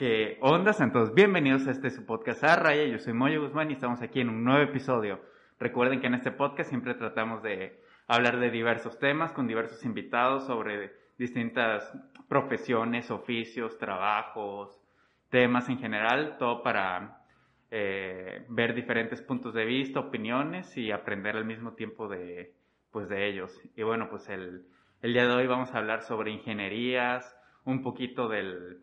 ¿Qué ondas? Entonces, bienvenidos a este su podcast a Raya. Yo soy Moyo Guzmán y estamos aquí en un nuevo episodio. Recuerden que en este podcast siempre tratamos de hablar de diversos temas con diversos invitados sobre distintas profesiones, oficios, trabajos, temas en general, todo para eh, ver diferentes puntos de vista, opiniones y aprender al mismo tiempo de, pues, de ellos. Y bueno, pues el, el día de hoy vamos a hablar sobre ingenierías, un poquito del,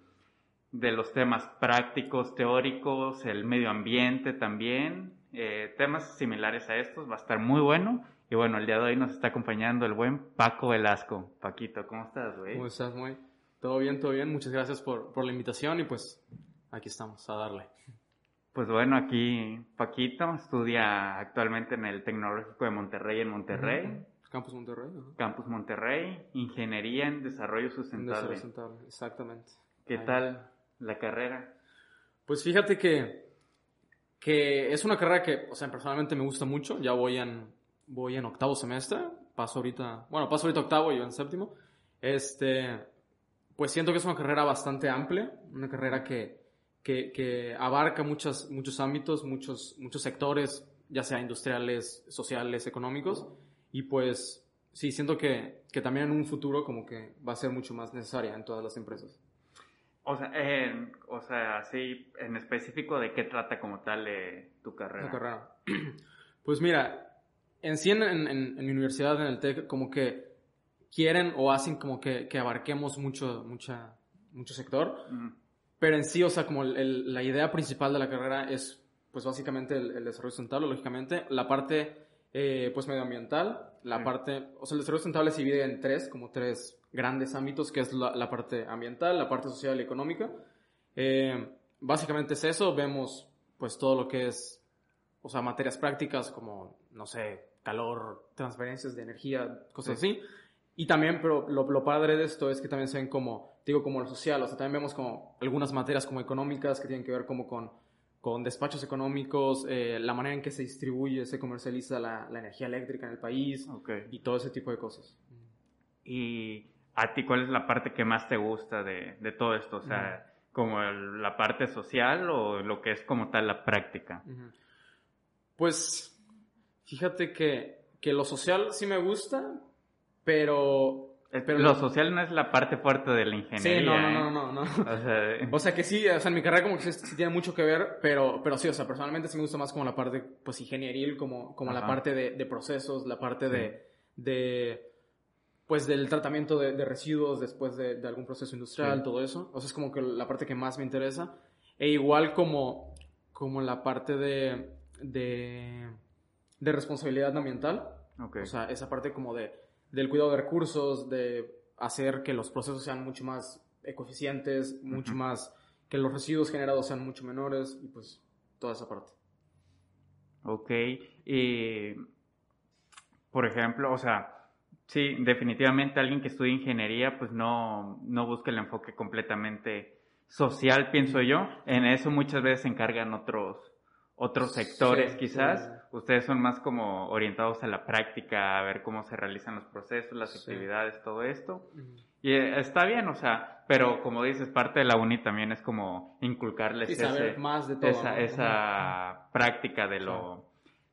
de los temas prácticos, teóricos, el medio ambiente también, eh, temas similares a estos, va a estar muy bueno. Y bueno, el día de hoy nos está acompañando el buen Paco Velasco. Paquito, ¿cómo estás, güey? ¿Cómo estás, muy? Todo bien, todo bien. Muchas gracias por, por la invitación y pues aquí estamos a darle. Pues bueno, aquí Paquito estudia actualmente en el Tecnológico de Monterrey en Monterrey. Campus Monterrey. Campus Monterrey, Ingeniería en Desarrollo Sustentable. Desarrollo sustentable, exactamente. ¿Qué Ahí. tal la carrera? Pues fíjate que, que es una carrera que, o sea, personalmente me gusta mucho. Ya voy en, voy en octavo semestre. Paso ahorita, bueno, paso ahorita octavo y yo en séptimo. Este, pues siento que es una carrera bastante amplia, una carrera que, que, que abarca muchas, muchos ámbitos, muchos, muchos sectores, ya sea industriales, sociales, económicos. Y pues sí, siento que, que también en un futuro como que va a ser mucho más necesaria en todas las empresas. O sea, en- o sea, sí, en específico, ¿de qué trata como tal eh, tu carrera? La carrera. Pues mira, en sí en, en- en- mi universidad, en el TEC, como que quieren o hacen como que, que abarquemos mucho, mucha, mucho sector, pero en sí, o sea, como el- el- la idea principal de la carrera es, pues básicamente el, el desarrollo sustentable, lógicamente, la parte, eh, pues medioambiental, la parte, o sea, el desarrollo sustentable se divide en tres, como tres grandes ámbitos, que es la, la parte ambiental, la parte social y económica. Eh, básicamente es eso, vemos pues todo lo que es, o sea, materias prácticas como, no sé, calor, transferencias de energía, cosas así. Y también, pero lo, lo padre de esto es que también se ven como, digo, como lo social, o sea, también vemos como algunas materias como económicas que tienen que ver como con, con despachos económicos, eh, la manera en que se distribuye, se comercializa la, la energía eléctrica en el país y todo ese tipo de cosas. ¿Y a ti cuál es la parte que más te gusta de, de todo esto? O sea, como el- la parte social o lo que es como tal la práctica. Pues fíjate que, que lo social sí me gusta, pero... Es- pero lo social no es la parte fuerte de la ingeniería. Sí, no, no, ¿eh? no, no, no. O sea, O sea que sí, o sea, en mi carrera como que sí, tiene mucho que ver, pero, pero sí, o sea, personalmente sí me gusta más como la parte, pues, ingenieril, como, como la parte de, procesos, la parte de, de, pues, del tratamiento de, residuos después de, algún proceso industrial, todo eso. O sea, es como que la parte que más me interesa. E igual como, como la parte de, de, de responsabilidad ambiental. O sea, esa parte como de, del cuidado de recursos, de hacer que los procesos sean mucho más ecoeficientes, mucho más, que los residuos generados sean mucho menores y pues toda esa parte. Ok, y por ejemplo, o sea, sí, definitivamente alguien que estudia ingeniería, pues no, no busca el enfoque completamente social, pienso yo. En eso muchas veces se encargan otros, otros sectores Sí, quizás. sí. Ustedes son más como orientados a la práctica, a ver cómo se realizan los procesos, las Sí. actividades, todo esto. Y eh, está bien, o sea, pero como dices, parte de la uni también es como inculcarles Y saber ese- más de todo. esa, ¿no? esa práctica de lo,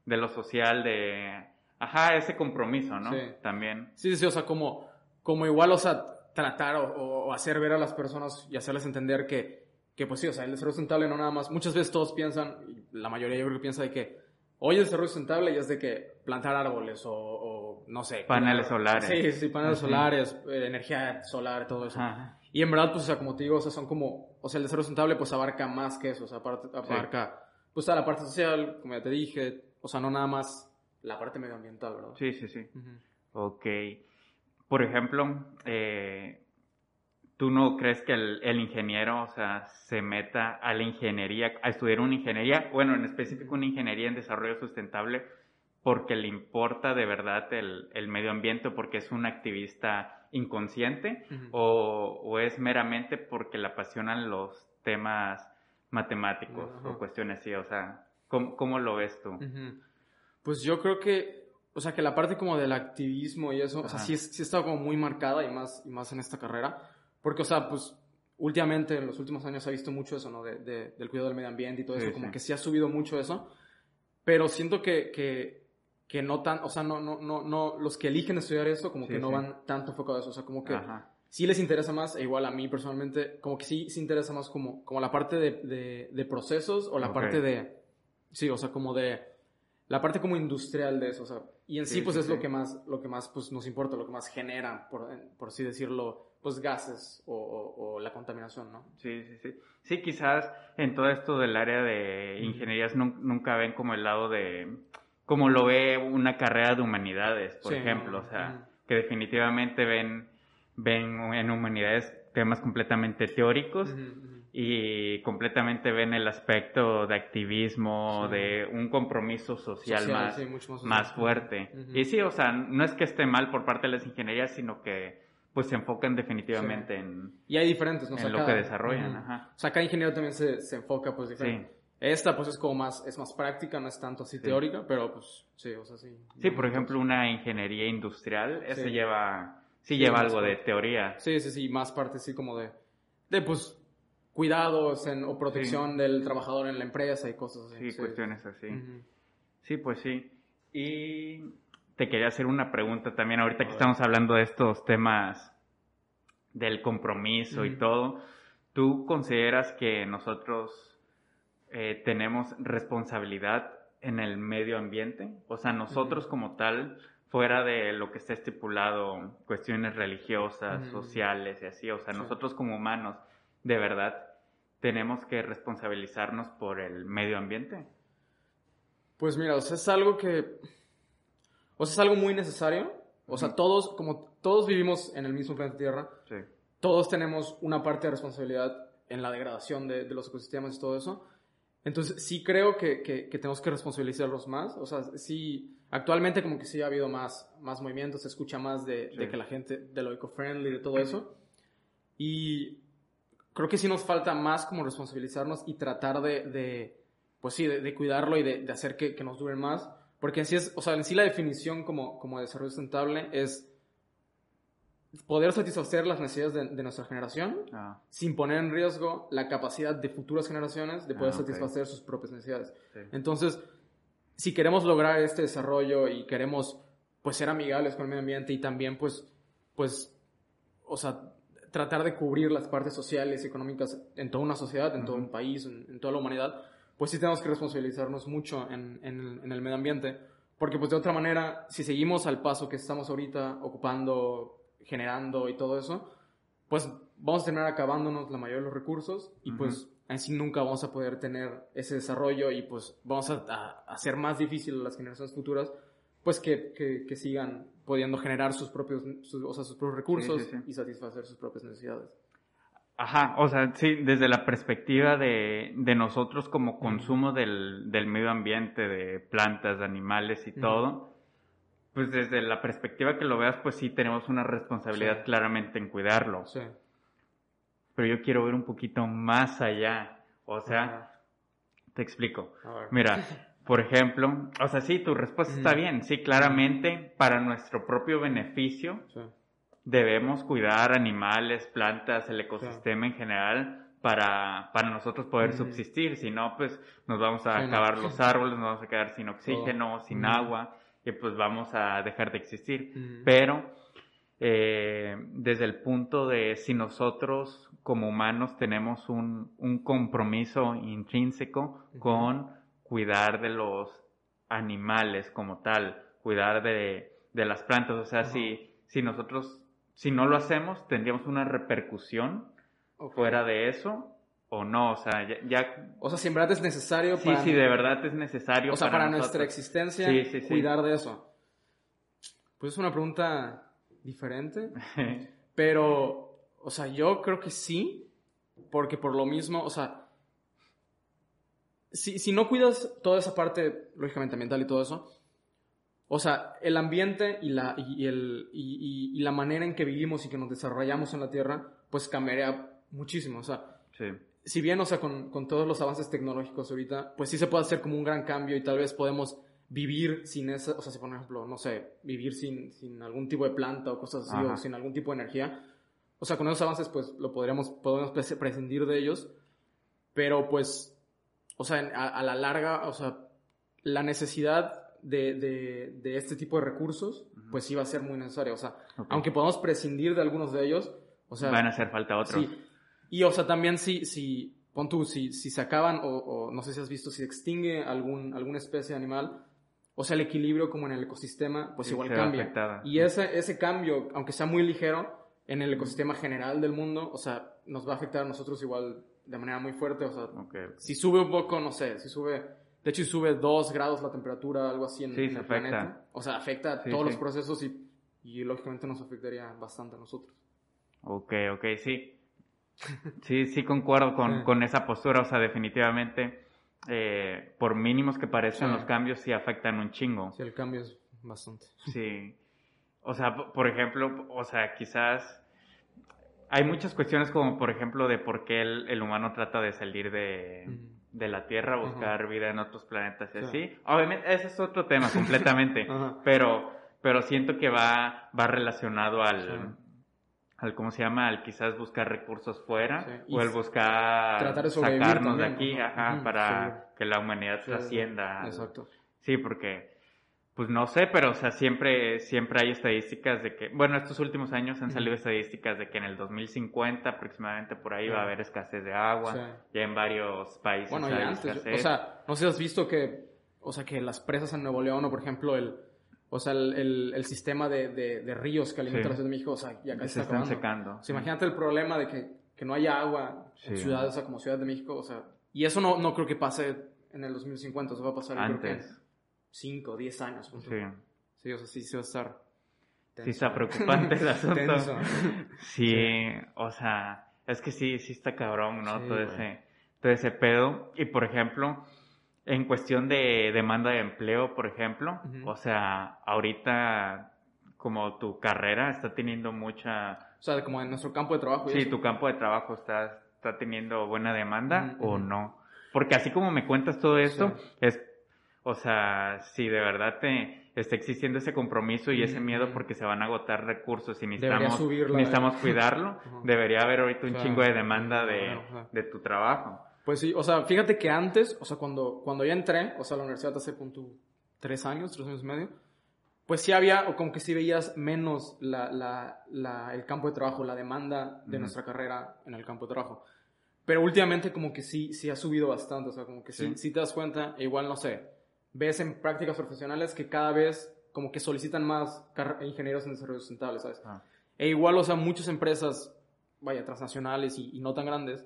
de lo social, de, ajá, ese compromiso, ¿no? Sí. También. Sí, sí, sí, o sea, como, como igual, o sea, tratar o, o hacer ver a las personas y hacerles entender que, que pues sí, o sea, el desarrollo sustentable no nada más, muchas veces todos piensan, y la mayoría yo creo que piensa de que, oye, el desarrollo sustentable y es de que plantar árboles o, o, no sé. Paneles solares. Sí, sí, paneles solares, eh, energía solar, todo eso. Ajá. Y en verdad, pues, o sea, como te digo, o sea, son como, o sea, el desarrollo sustentable, pues, abarca más que eso, o sea, aparte- abarca, pues, toda la parte social, como ya te dije, o sea, no nada más la parte medioambiental, ¿verdad? Sí, sí, sí. Ujú. Ok. Por ejemplo, eh, ¿tú no crees que el, el ingeniero, o sea, se meta a la ingeniería, a estudiar una ingeniería, bueno, en específico una ingeniería en desarrollo sustentable, porque le importa de verdad el, el medio ambiente, porque es un activista inconsciente, o, o es meramente porque le apasionan los temas matemáticos o cuestiones así? O sea, ¿cómo, cómo lo ves tú? Pues yo creo que, o sea, que la parte como del activismo y eso, o sea, sí, sí está como muy marcada y más, y más en esta carrera. Porque, o sea, pues últimamente, en los últimos años, se ha visto mucho eso, ¿no? De, de- del cuidado del medio ambiente y todo Sí, eso, como sí. que sí ha subido mucho eso, pero siento que, que, que no tan, o sea, no, no, no, no, los que eligen estudiar eso, como Sí, que no sí. van tanto enfocados a eso, o sea, como que Ajá. sí les interesa más, e igual a mí personalmente, como que sí se interesa más como, como la parte de, de, de procesos o la Ok. parte de, sí, o sea, como de, la parte como industrial de eso, o sea, y en sí, Sí, pues sí, es sí. lo que más, lo que más, pues nos importa, lo que más genera, por, por así decirlo, pues gases o, o- o la contaminación, ¿no? Sí, sí, sí. Sí, quizás en todo esto del área de ingenierías nun- nunca ven como el lado de, como lo ve una carrera de humanidades, por Sí, ejemplo, o sea, que definitivamente ven, ven en humanidades temas completamente teóricos y completamente ven el aspecto de activismo, Sí. de un compromiso social, Social, más, sí, más fuerte. Y sí, o sea, no es que esté mal por parte de las ingenierías, sino que pues se enfocan definitivamente en, Y hay diferentes, ¿no? En lo que desarrollan. Ajá. O sea, cada ingeniero también se, se enfoca, pues, Sí, diferente. Esta, pues, es como más, es más práctica, no es tanto así Sí. teórica, pero, pues, sí, o sea, sí. sí, por ejemplo, una ingeniería industrial, Sí. lleva, sí Sí, lleva algo de teoría. Sí, sí, sí, más parte así como de, de pues, cuidados en, o protección del trabajador en la empresa y cosas así. Sí, cuestiones así. Sí, pues sí. Y te quería hacer una pregunta también, ahorita A que estamos hablando de estos temas del compromiso y todo, ¿tú consideras que nosotros eh, tenemos responsabilidad en el medio ambiente? O sea, nosotros como tal, fuera de lo que está estipulado, cuestiones religiosas, sociales y así, o sea, Sí. nosotros como humanos, de verdad, tenemos que responsabilizarnos por el medio ambiente. Pues mira, o sea, es algo que, o sea, es algo muy necesario. O sea, todos, como todos vivimos en el mismo planeta Tierra, Sí. todos tenemos una parte de responsabilidad en la degradación de, de los ecosistemas y todo eso. Entonces, sí creo que, que- que tenemos que responsabilizarlos más. O sea, sí, actualmente como que sí ha habido más, más movimientos, se escucha más de, de que la gente, de lo eco-friendly, de todo eso. Y creo que sí nos falta más como responsabilizarnos y tratar de, de pues sí, de, de cuidarlo y de, de hacer que, que nos duren más. Porque en sí es, o sea, en sí la definición como, como de desarrollo sustentable es poder satisfacer las necesidades de, de nuestra generación Ah, sin poner en riesgo la capacidad de futuras generaciones de poder Ah, ok. satisfacer sus propias necesidades. sí. Entonces, si queremos lograr este desarrollo y queremos pues ser amigables con el medio ambiente y también pues pues o sea, tratar de cubrir las partes sociales y económicas en toda una sociedad, en todo Ujú. un país, en, en toda la humanidad, pues sí tenemos que responsabilizarnos mucho en, en el, en el medio ambiente, porque pues de otra manera, si seguimos al paso que estamos ahorita ocupando, generando y todo eso, pues vamos a terminar acabándonos la mayoría de los recursos y Ujú. pues en sí nunca vamos a poder tener ese desarrollo y pues vamos a, a- hacer más difícil a las generaciones futuras pues que, que- que sigan pudiendo generar sus propios, sus, o sea, sus propios recursos sí, sí. y satisfacer sus propias necesidades. Ajá, o sea, sí, desde la perspectiva de, de nosotros como consumo del, del medio ambiente, de plantas, de animales y Ujú. todo, pues desde la perspectiva que lo veas, pues sí tenemos una responsabilidad Sí. claramente en cuidarlo. Sí. Pero yo quiero ver un poquito más allá. O sea, Ajá. te explico. A ver. Mira, por ejemplo, o sea, sí, tu respuesta está Ujú. bien. Sí, claramente, para nuestro propio beneficio, Sí. Debemos cuidar animales, plantas, el ecosistema en general para, para nosotros poder subsistir. Si no, pues nos vamos a Sí, no. acabar los árboles, nos vamos a quedar sin oxígeno, sin agua y pues vamos a dejar de existir. Pero eh, desde el punto de si nosotros como humanos tenemos un, un compromiso intrínseco con cuidar de los animales como tal, cuidar de, de las plantas, o sea, si, si nosotros, si no lo hacemos, tendríamos una repercusión fuera de eso o no, o sea, ya, ya- O sea, si en verdad es necesario sí, para, sí, de verdad es necesario o sea, para, nuestra nosotros. existencia Sí, sí, sí. cuidar de eso. Pues es una pregunta diferente, pero, o sea, yo creo que sí, porque por lo mismo, o sea, si, si no cuidas toda esa parte, lógicamente ambiental y todo eso, o sea, el ambiente y la, y, el, y, y- y la manera en que vivimos y que nos desarrollamos en la Tierra, pues cambiaría muchísimo. O sea, Sí. si bien, o sea, con, con todos los avances tecnológicos ahorita, pues sí se puede hacer como un gran cambio y tal vez podemos vivir sin esa, o sea, si por ejemplo, no sé, vivir sin, sin algún tipo de planta o cosas así, Ajá. o sin algún tipo de energía. O sea, con esos avances, pues lo podríamos, podemos prescindir de ellos, pero pues, o sea, a, la larga, o sea, la necesidad de, de, este tipo de recursos, pues sí va a ser muy necesaria. O sea, aunque podamos prescindir de algunos de ellos, o sea... Van a hacer falta otros. Sí. Y, o sea, también si, si pon tú, si, si se acaban, o, no sé si has visto, si extingue algún, alguna especie de animal, o sea, el equilibrio como en el ecosistema, pues igual cambia. Y ese, ese cambio, aunque sea muy ligero, en el ecosistema general del mundo, o sea, nos va a afectar a nosotros igual de manera muy fuerte. O sea, si sube un poco, no sé, si sube, de hecho, si sube dos grados la temperatura, algo así en, el planeta, o sea, afecta a todos los procesos y, y lógicamente nos afectaría bastante a nosotros. Ok, ok, sí. Sí, sí concuerdo con, con esa postura, o sea, definitivamente, eh, por mínimos que parezcan los cambios, sí afectan un chingo. Sí, el cambio es bastante. Sí. O sea, por ejemplo, o sea, quizás hay muchas cuestiones como, por ejemplo, de por qué el, humano trata de salir de, de la Tierra, buscar vida en otros planetas y así. Obviamente, ese es otro tema completamente, pero, pero siento que va, va relacionado al al cómo se llama, al quizás buscar recursos fuera o el buscar sacarnos de aquí, ajá, para que la humanidad trascienda. Exacto. Sí, porque pues no sé, pero o sea, siempre siempre hay estadísticas de que, bueno, estos últimos años han salido estadísticas de que en el 2050 aproximadamente por ahí va a haber escasez de agua, ya en varios países bueno, hay antes, o sea, no sé si has visto que o sea, que las presas en Nuevo León o por ejemplo el o sea, el, el, sistema de, de, ríos que alimenta la Ciudad de México, o sea, ya casi se está están secando. O sea, imagínate el problema de que, que no haya agua en ciudades, o sea, como Ciudad de México, o sea, y eso no, no creo que pase en el 2050, eso va a pasar Antes. creo que 5 o 10 años. Sí. Sí, o sea, sí, sí va a estar. Sí, está preocupante el asunto. Sí, o sea, es que sí, sí está cabrón, ¿no? todo, ese, todo ese pedo. Y por ejemplo, en cuestión de demanda de empleo, por ejemplo, o sea, ahorita como tu carrera está teniendo mucha... O sea, como en nuestro campo de trabajo. sí, tu campo de trabajo está, está teniendo buena demanda o no. Porque así como me cuentas todo esto, es, o sea, si de verdad te está existiendo ese compromiso y ese miedo porque se van a agotar recursos y necesitamos, necesitamos cuidarlo, debería haber ahorita un chingo de demanda de, de tu trabajo. Pues sí, o sea, fíjate que antes, o sea, cuando, cuando ya entré, o sea, a la universidad hace punto tres años, tres años y medio, pues sí había, o como que sí veías menos la, la, la, el campo de trabajo, la demanda de nuestra carrera en el campo de trabajo. Pero últimamente como que sí, sí ha subido bastante, o sea, como que sí, sí, te das cuenta, e igual, no sé, ves en prácticas profesionales que cada vez como que solicitan más ingenieros en desarrollo sustentable, ¿sabes? Ah. E igual, o sea, muchas empresas, vaya, transnacionales y, y no tan grandes,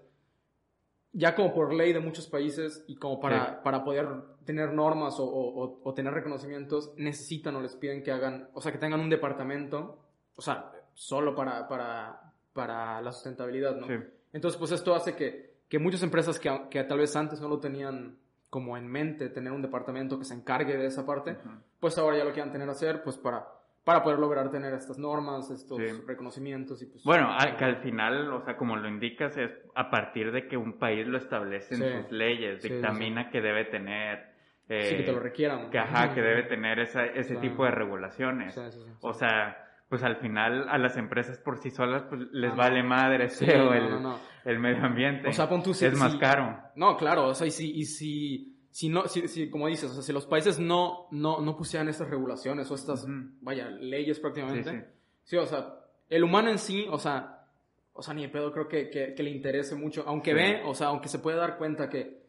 ya como por ley de muchos países y como para, para poder tener normas o, o, tener reconocimientos, necesitan o les piden que hagan, o sea, que tengan un departamento, o sea, solo para, para, para la sustentabilidad, ¿no? Entonces, pues esto hace que, que muchas empresas que, que, tal vez antes no lo tenían como en mente, tener un departamento que se encargue de esa parte, pues ahora ya lo quieran tener a hacer, pues para para poder lograr tener estas normas, estos reconocimientos. Y pues, bueno, que al final, o sea, como lo indicas, es a partir de que un país lo establece en sus leyes, dictamina que debe tener... Eh, sí, que te lo requieran. Que, ajá, que debe tener esa, ese tipo de regulaciones. O sea, pues al final a las empresas por sí solas pues les vale madre el, el, medio ambiente. O sea, pon tú, es más caro. No, claro, o sea, y si, y si si no, si, si, como dices, o sea, si los países no, no, no pusieran estas regulaciones o estas, vaya, leyes prácticamente, sí, o sea, el humano en sí, o sea, o sea, ni de pedo creo que, que, le interese mucho, aunque ve, o sea, aunque se puede dar cuenta que,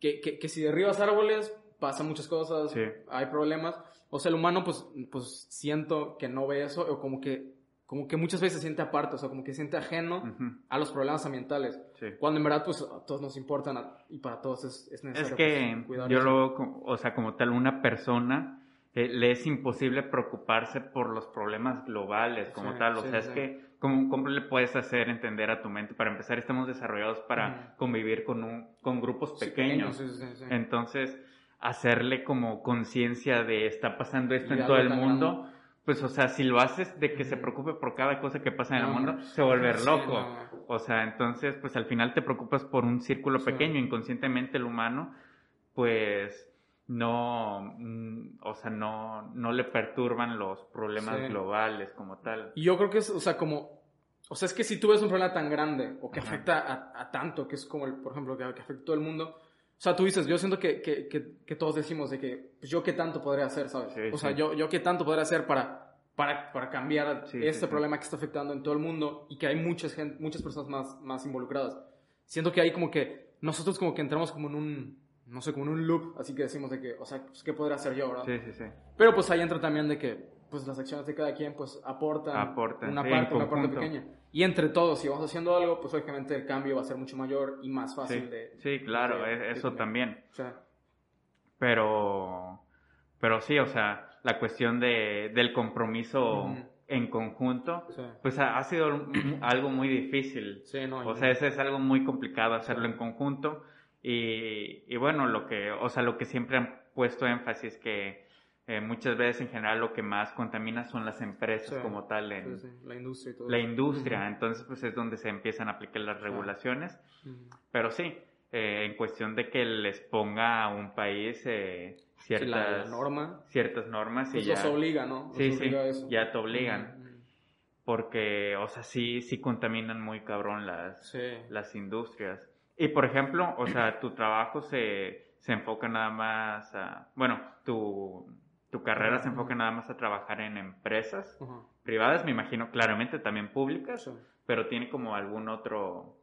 que, que, si derribas árboles, pasan muchas cosas, hay problemas, o sea, el humano, pues, pues siento que no ve eso, o como que como que muchas veces se siente aparte, o sea, como que se siente ajeno a los problemas ambientales. Cuando en verdad, pues, a todos nos importan y para todos es, es necesario. Es que pues, yo lo, o sea, como tal, una persona eh, le es imposible preocuparse por los problemas globales como tal. O sea, es que, ¿cómo, ¿cómo, le puedes hacer entender a tu mente? Para empezar, estamos desarrollados para convivir con, un, con grupos pequeños. Entonces, hacerle como conciencia de está pasando esto en todo el mundo pues, o sea, si lo haces de que se preocupe por cada cosa que pasa en el mundo, se vuelve loco. O sea, entonces, pues al final te preocupas por un círculo pequeño, inconscientemente el humano, pues no, mm, o sea, no, no le perturban los problemas globales como tal. Y yo creo que es, o sea, como, o sea, es que si tú ves un problema tan grande o que afecta a, a, tanto, que es como, el, por ejemplo, que, que afecta a todo el mundo, o sea, tú dices, yo siento que, que, que, todos decimos de que pues, yo qué tanto podría hacer, ¿sabes? o sea, yo, yo qué tanto podría hacer para, para, para cambiar este problema que está afectando en todo el mundo y que hay muchas, gente, muchas personas más, más involucradas. Siento que hay como que nosotros como que entramos como en un, no sé, como en un loop, así que decimos de que, o sea, pues, ¿qué podría hacer yo, verdad? Sí, sí, sí. Pero pues ahí entra también de que, pues las acciones de cada quien, pues aportan, aportan una parte, una parte pequeña. Y entre todos, si vamos haciendo algo, pues obviamente el cambio va a ser mucho mayor y más fácil de... Sí, claro, eso también. pero, pero sí, o sea, la cuestión de, del compromiso en conjunto, pues ha, sido algo muy difícil. No, o sea, ese es algo muy complicado hacerlo en conjunto. Y, y bueno, lo que, o sea, lo que siempre han puesto énfasis que eh, muchas veces en general lo que más contamina son las empresas como tal en la industria la industria. Entonces pues es donde se empiezan a aplicar las regulaciones. Pero sí eh, en cuestión de que les ponga a un país eh, ciertas norma. ciertas normas y ya los obliga no sí sí ya te obligan. Porque o sea sí sí contaminan muy cabrón las las industrias. Y por ejemplo o sea tu trabajo se se enfoca nada más a bueno tu tu carrera se enfoca nada más a trabajar en empresas privadas, me imagino claramente también públicas, pero tiene como algún otro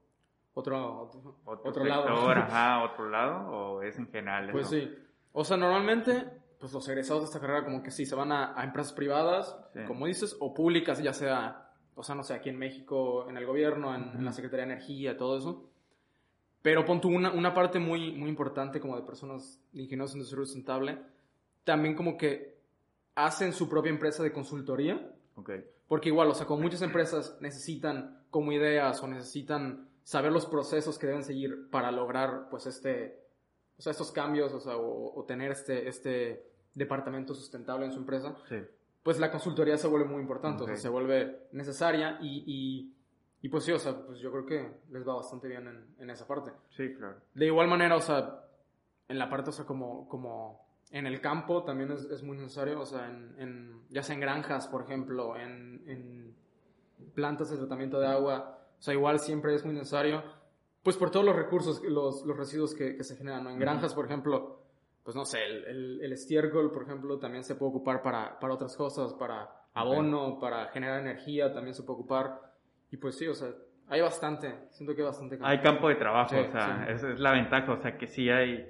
otro otro, lado, otro lado o es en general. Pues sí. O sea, normalmente pues los egresados de esta carrera como que sí se van a, empresas privadas, como dices, o públicas, ya sea, o sea, no sé, aquí en México, en el gobierno, en, la Secretaría de Energía, todo eso. Pero pon tú una, una parte muy, muy importante como de personas de ingenieros en desarrollo sustentable, también como que hacen su propia empresa de consultoría. Okay. Porque igual, o sea, como muchas empresas necesitan como ideas o necesitan saber los procesos que deben seguir para lograr, pues, este, o sea, estos cambios, o sea, o, tener este, este departamento sustentable en su empresa, sí. pues la consultoría se vuelve muy importante, o sea, se vuelve necesaria y, y, y, pues sí, o sea, pues yo creo que les va bastante bien en, en esa parte. Sí, claro. De igual manera, o sea, en la parte, o sea, como, como en el campo también es, es muy necesario, o sea, en, en, ya sea en granjas, por ejemplo, en, en, plantas de tratamiento de agua, o sea, igual siempre es muy necesario, pues por todos los recursos, los, los residuos que, que, se generan, ¿no? En granjas, por ejemplo, pues no sé, el, el, estiércol, por ejemplo, también se puede ocupar para, para otras cosas, para abono, para generar energía, también se puede ocupar, y pues sí, o sea, hay bastante, siento que hay bastante campo. Hay campo de trabajo, o sea, esa es la ventaja, o sea, que sí hay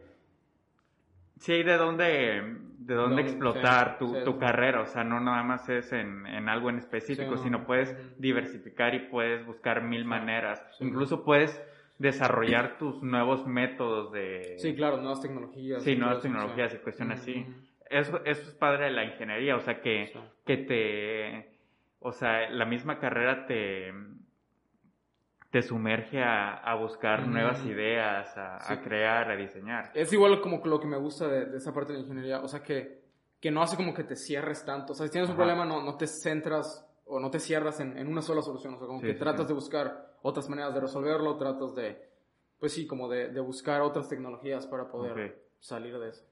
sí hay de dónde, de dónde explotar tu, tu, carrera, o sea, no nada más es en, en algo en específico, sino puedes diversificar y puedes buscar mil maneras. Incluso puedes desarrollar tus nuevos métodos de... Sí, claro, nuevas tecnologías. Sí, nuevas tecnologías y cuestiones así. Eso, eso es padre de la ingeniería, o sea, que, que te... O sea, la misma carrera te te sumerge a, buscar nuevas ideas, a, crear, a diseñar. Es igual como lo que me gusta de, esa parte de la ingeniería, o sea, que, que no hace como que te cierres tanto, o sea, si tienes un problema no, no te centras o no te cierras en, una sola solución, o sea, como que tratas de buscar otras maneras de resolverlo, tratas de, pues sí, como de, buscar otras tecnologías para poder salir de eso.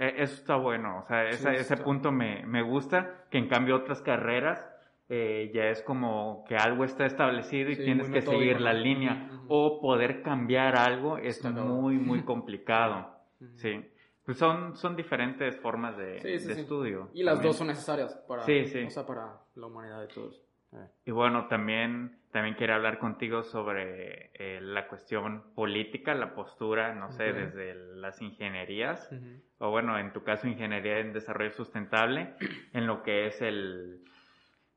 E, eso está bueno, o sea, ese punto me, me gusta, que en cambio otras carreras eh, ya es como que algo está establecido y tienes que seguir la línea. O poder cambiar algo es muy, muy complicado. sí. Pues son, son diferentes formas de, estudio. Y las dos son necesarias para, o para la humanidad de todos. Eh. Y bueno, también, también quería hablar contigo sobre eh, la cuestión política, la postura, no sé, desde las ingenierías, o bueno, en tu caso, ingeniería en desarrollo sustentable, en lo que es el,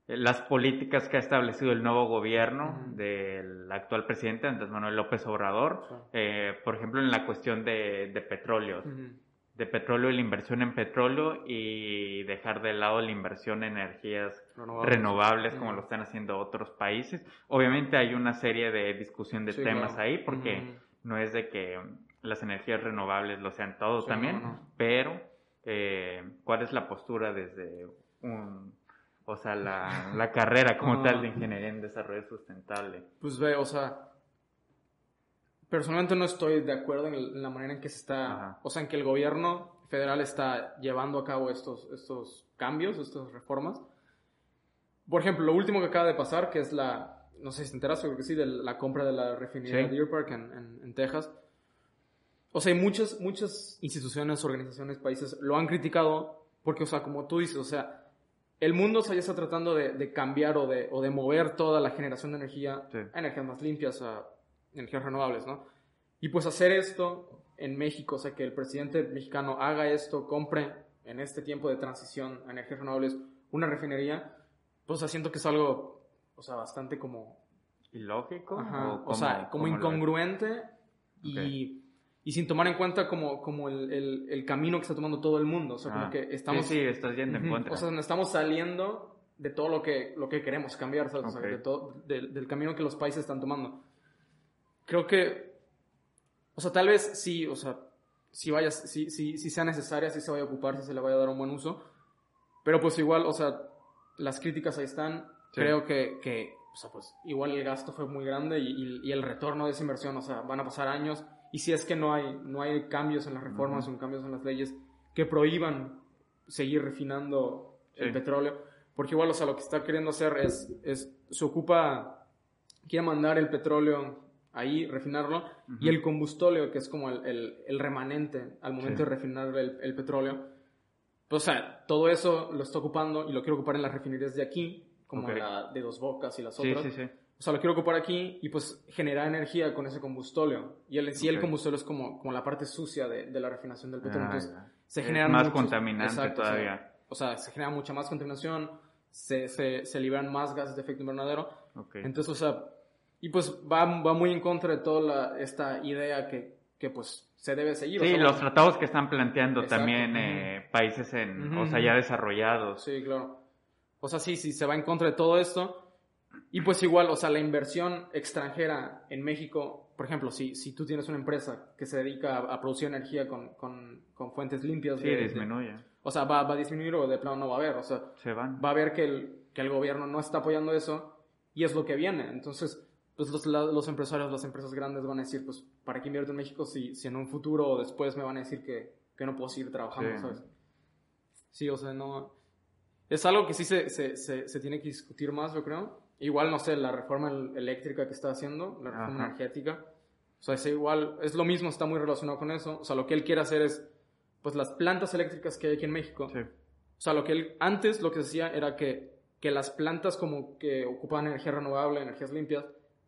las políticas que ha establecido el nuevo gobierno del actual presidente Andrés Manuel López Obrador, eh, por ejemplo, en la cuestión de, de petróleo, de petróleo y la inversión en petróleo y dejar de lado la inversión en energías renovables, como lo están haciendo otros países. Obviamente hay una serie de discusión de temas ahí, porque no es de que las energías renovables lo sean todos también, pero eh, ¿cuál es la postura desde un o sea, la, la carrera como tal de ingeniería en desarrollo sustentable. Pues ve, o sea, personalmente no estoy de acuerdo en, la manera en que se está, o sea, en que el gobierno federal está llevando a cabo estos, estos cambios, estas reformas. Por ejemplo, lo último que acaba de pasar, que es la, no sé si te enteras, creo que sí, de la compra de la refinería Sí. Deer Park en, en- en Texas. O sea, hay muchas, muchas instituciones, organizaciones, países lo han criticado porque, o sea, como tú dices, o sea, el mundo o sea, ya está tratando de, de cambiar o de, o de mover toda la generación de energía Sí. a energías más limpias, a energías renovables, ¿no? Y pues hacer esto en México, o sea, que el presidente mexicano haga esto, compre en este tiempo de transición a energías renovables una refinería, pues o sea, siento que es algo, o sea, bastante como ¿Ilógico? Ajá, o, sea, como lo incongruente y, sin tomar en cuenta como, como el, el- el camino que está tomando todo el mundo. O sea, como Ah, que estamos... Sí, sí, estás yendo en Ujú, contra. O sea, estamos saliendo de todo lo que, lo que queremos cambiar, ¿sabes? O sea, de todo- del- del camino que los países están tomando. Creo que... O sea, tal vez sí, o sea, si vaya, si, si, si sea necesaria, si se vaya a ocupar, si se le vaya a dar un buen uso. Pero pues igual, o sea, las críticas ahí están. Sí. Creo que, que, o sea, pues igual el gasto fue muy grande y, y- y el retorno de esa inversión, o sea, van a pasar años. Y si es que no hay, no hay cambios en las reformas Ujú. o cambios en las leyes que prohíban seguir refinando el Sí. petróleo. Porque igual, o sea, lo que está queriendo hacer es, es se ocupa, quiere mandar el petróleo ahí, refinarlo, y el combustóleo, que es como el, el- el remanente al momento Sí. de refinar el, el petróleo, pues, o sea, todo eso lo está ocupando y lo quiero ocupar en las refinerías de aquí, como Ok. la de Dos Bocas y las Sí, otras. sí, sí. O sea, lo quiero ocupar aquí y pues generar energía con ese combustóleo. Y el, en sí el combustóleo es como, como la parte sucia de, de la refinación del petróleo. Ah, Entonces, ya. se Es generan más muchos- contaminante Exacto, o sea, todavía. O sea, se genera mucha más contaminación, se, se, se liberan más gases de efecto invernadero. Ok. Entonces, o sea, y pues va, va muy en contra de toda la- esta idea que, que pues se debe seguir. o Sí, sea, los bueno, tratados que están planteando Exacto, también eh, países en, o sea, ya desarrollados. Sí, claro. O sea, sí, sí, se va en contra de todo esto. Y pues igual, o sea, la inversión extranjera en México, por ejemplo, si, si tú tienes una empresa que se dedica a, a producir energía con, con, con fuentes limpias, Sí, de- de- disminuye. o sea, va, va a disminuir o de plano no va a haber. O sea, Se van. va a ver que el, que el gobierno no está apoyando eso y es lo que viene. Entonces, pues los, la- los empresarios, las empresas grandes van a decir, pues, ¿para qué invierto en México si, si en un futuro o después me van a decir que, que no puedo seguir trabajando, Sí. ¿sabes? Sí, o sea, no... Es algo que sí se, se, se, se tiene que discutir más, yo creo. Igual, no sé, la reforma el- eléctrica que está haciendo, la reforma Ajá. energética. O sea, es igual, es lo mismo, está muy relacionado con eso. O sea, lo que él quiere hacer es, pues, las plantas eléctricas que hay aquí en México. Sí. O sea, lo que él, antes lo que decía era que, que las plantas como que ocupaban energía renovable, energías limpias,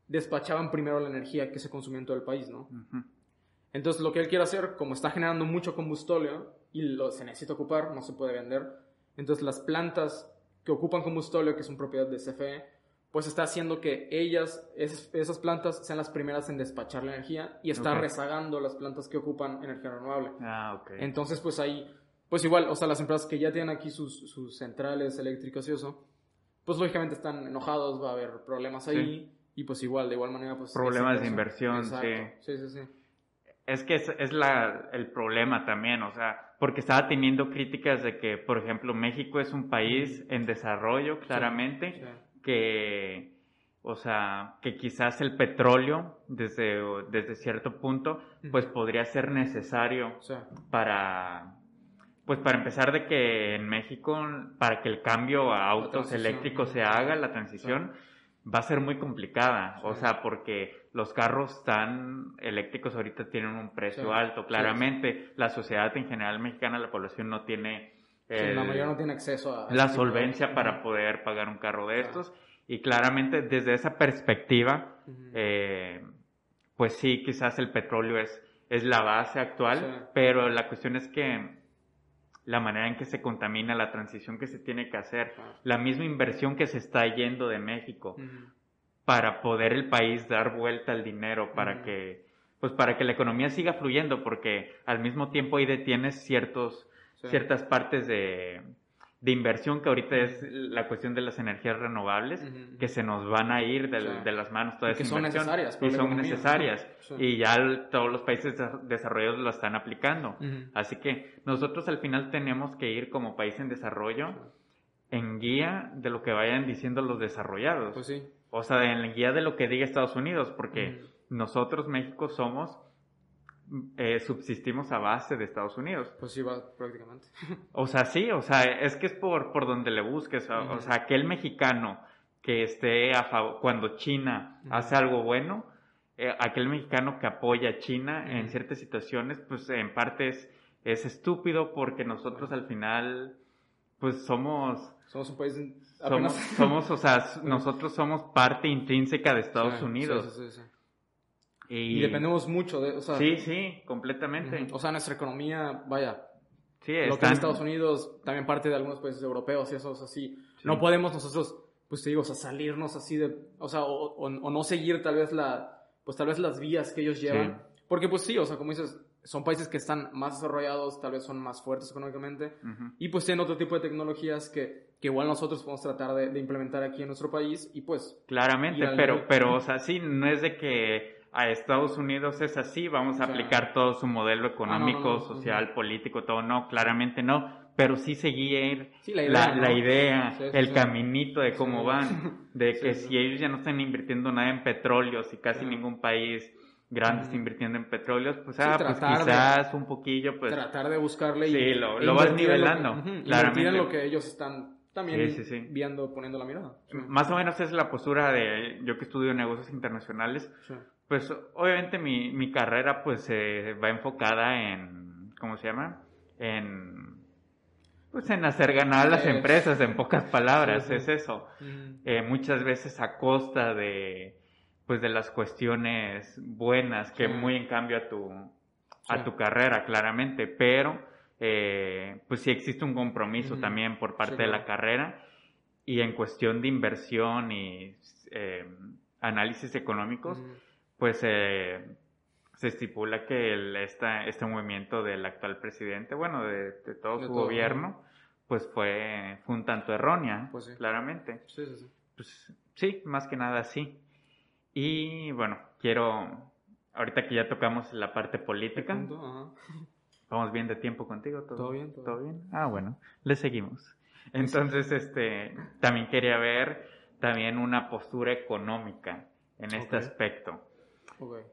despachaban primero la energía que se consumía en todo el país, ¿no? Entonces lo que él quiere hacer, como está generando mucho combustóleo y lo, se necesita ocupar, no se puede vender, entonces las plantas que ocupan combustóleo, que son propiedad de CFE, pues está haciendo que ellas, esas, esas plantas, sean las primeras en despachar la energía y está rezagando las plantas que ocupan energía renovable. Ah, ok. Entonces, pues ahí, pues igual, o sea, las empresas que ya tienen aquí sus, sus centrales eléctricas y eso, pues lógicamente están enojados, va a haber problemas ahí. Y pues igual, de igual manera, pues... Problemas de inversión, Exacto. sí. Sí, sí, Es que es, es la, el problema también, o sea, porque estaba teniendo críticas de que, por ejemplo, México es un país en desarrollo, claramente, sí. Que, o sea, que quizás el petróleo, desde, desde cierto punto, pues podría ser necesario Sí. para, pues para empezar de que en México, para que el cambio a autos eléctricos se haga, la transición, va a ser muy complicada, o sea, porque los carros tan eléctricos ahorita tienen un precio alto, claramente la sociedad en general mexicana, la población no tiene el- la mayoría no tiene acceso a... la de- solvencia para poder pagar un carro de estos. Y claramente desde esa perspectiva, eh, pues sí, quizás el petróleo es, es la base actual, Sí. pero la cuestión es que la manera en que se contamina, la transición que se tiene que hacer, Claro. la misma inversión que se está yendo de México para poder el país dar vuelta al dinero, para que pues para que la economía siga fluyendo, porque al mismo tiempo ahí detienes ciertos, Sí. ciertas partes de, de inversión que ahorita es la cuestión de las energías renovables, que se nos van a ir Sí. de las manos toda Y que esa son inversión. necesarias y son necesarias. Sí. Y ya todos los países desa- desarrollados lo están aplicando. Así que nosotros al final tenemos que ir como país en desarrollo en guía de lo que vayan diciendo los desarrollados. Pues sí. O sea, en la guía de lo que diga Estados Unidos, porque nosotros, México, somos, eh, subsistimos a base de Estados Unidos. Pues sí, va prácticamente. O sea, sí, o sea, es que es por, por donde le busques. O, sea, aquel mexicano que esté a favor, cuando China hace algo bueno, eh, aquel mexicano que apoya a China en ciertas situaciones, pues en parte es, es estúpido porque nosotros al final, pues somos... Somos un país... Somos, somos, o sea, nosotros somos parte intrínseca de Estados Unidos. Sí, sí, y, dependemos mucho de... O sea, sí, sí, completamente. O sea, nuestra economía, vaya, Sí, lo que es Estados Unidos, también parte de algunos países europeos y eso es así. No podemos nosotros, pues te digo, o sea, salirnos así de, o sea, o, no seguir tal vez la, pues tal vez las vías que ellos llevan. Porque pues sí, o sea, como dices, son países que están más desarrollados, tal vez son más fuertes económicamente, y pues tienen otro tipo de tecnologías que, que igual nosotros podemos tratar de, implementar aquí en nuestro país y pues... Claramente, pero, pero, o sea, sí, no es de que a Estados Unidos es así, vamos a aplicar todo su modelo ah, económico, social, político, todo, no, claramente no, pero sí seguir la idea, el caminito de cómo van, de que si ellos ya no están invirtiendo nada en petróleos y casi ningún país grande está invirtiendo en petróleos, pues, ah, pues quizás un poquillo, pues... Tratar de buscarle y... Sí, lo, lo vas nivelando, lo claramente. lo que ellos están también viendo, poniendo la mirada. Más o menos es la postura de yo que estudio negocios internacionales, pues obviamente mi, mi carrera pues se va enfocada en, ¿cómo se llama? En, pues en hacer ganar a las empresas, en pocas palabras, es eso. Eh, muchas veces a costa de, pues de las cuestiones buenas, que muy en cambio a tu, a tu carrera, claramente, pero eh, pues sí existe un compromiso también por parte de la carrera. Y en cuestión de inversión y eh, análisis económicos, pues eh, se estipula que el, esta, este movimiento del actual presidente, bueno, de, todo su gobierno, pues fue, fue un tanto errónea, pues claramente. Sí, sí, sí. Pues sí, más que nada sí. Y bueno, quiero, ahorita que ya tocamos la parte política, vamos bien de tiempo contigo, ¿todo, bien? Todo, bien? Ah, bueno, le seguimos. Entonces, este, también quería ver también una postura económica en este aspecto.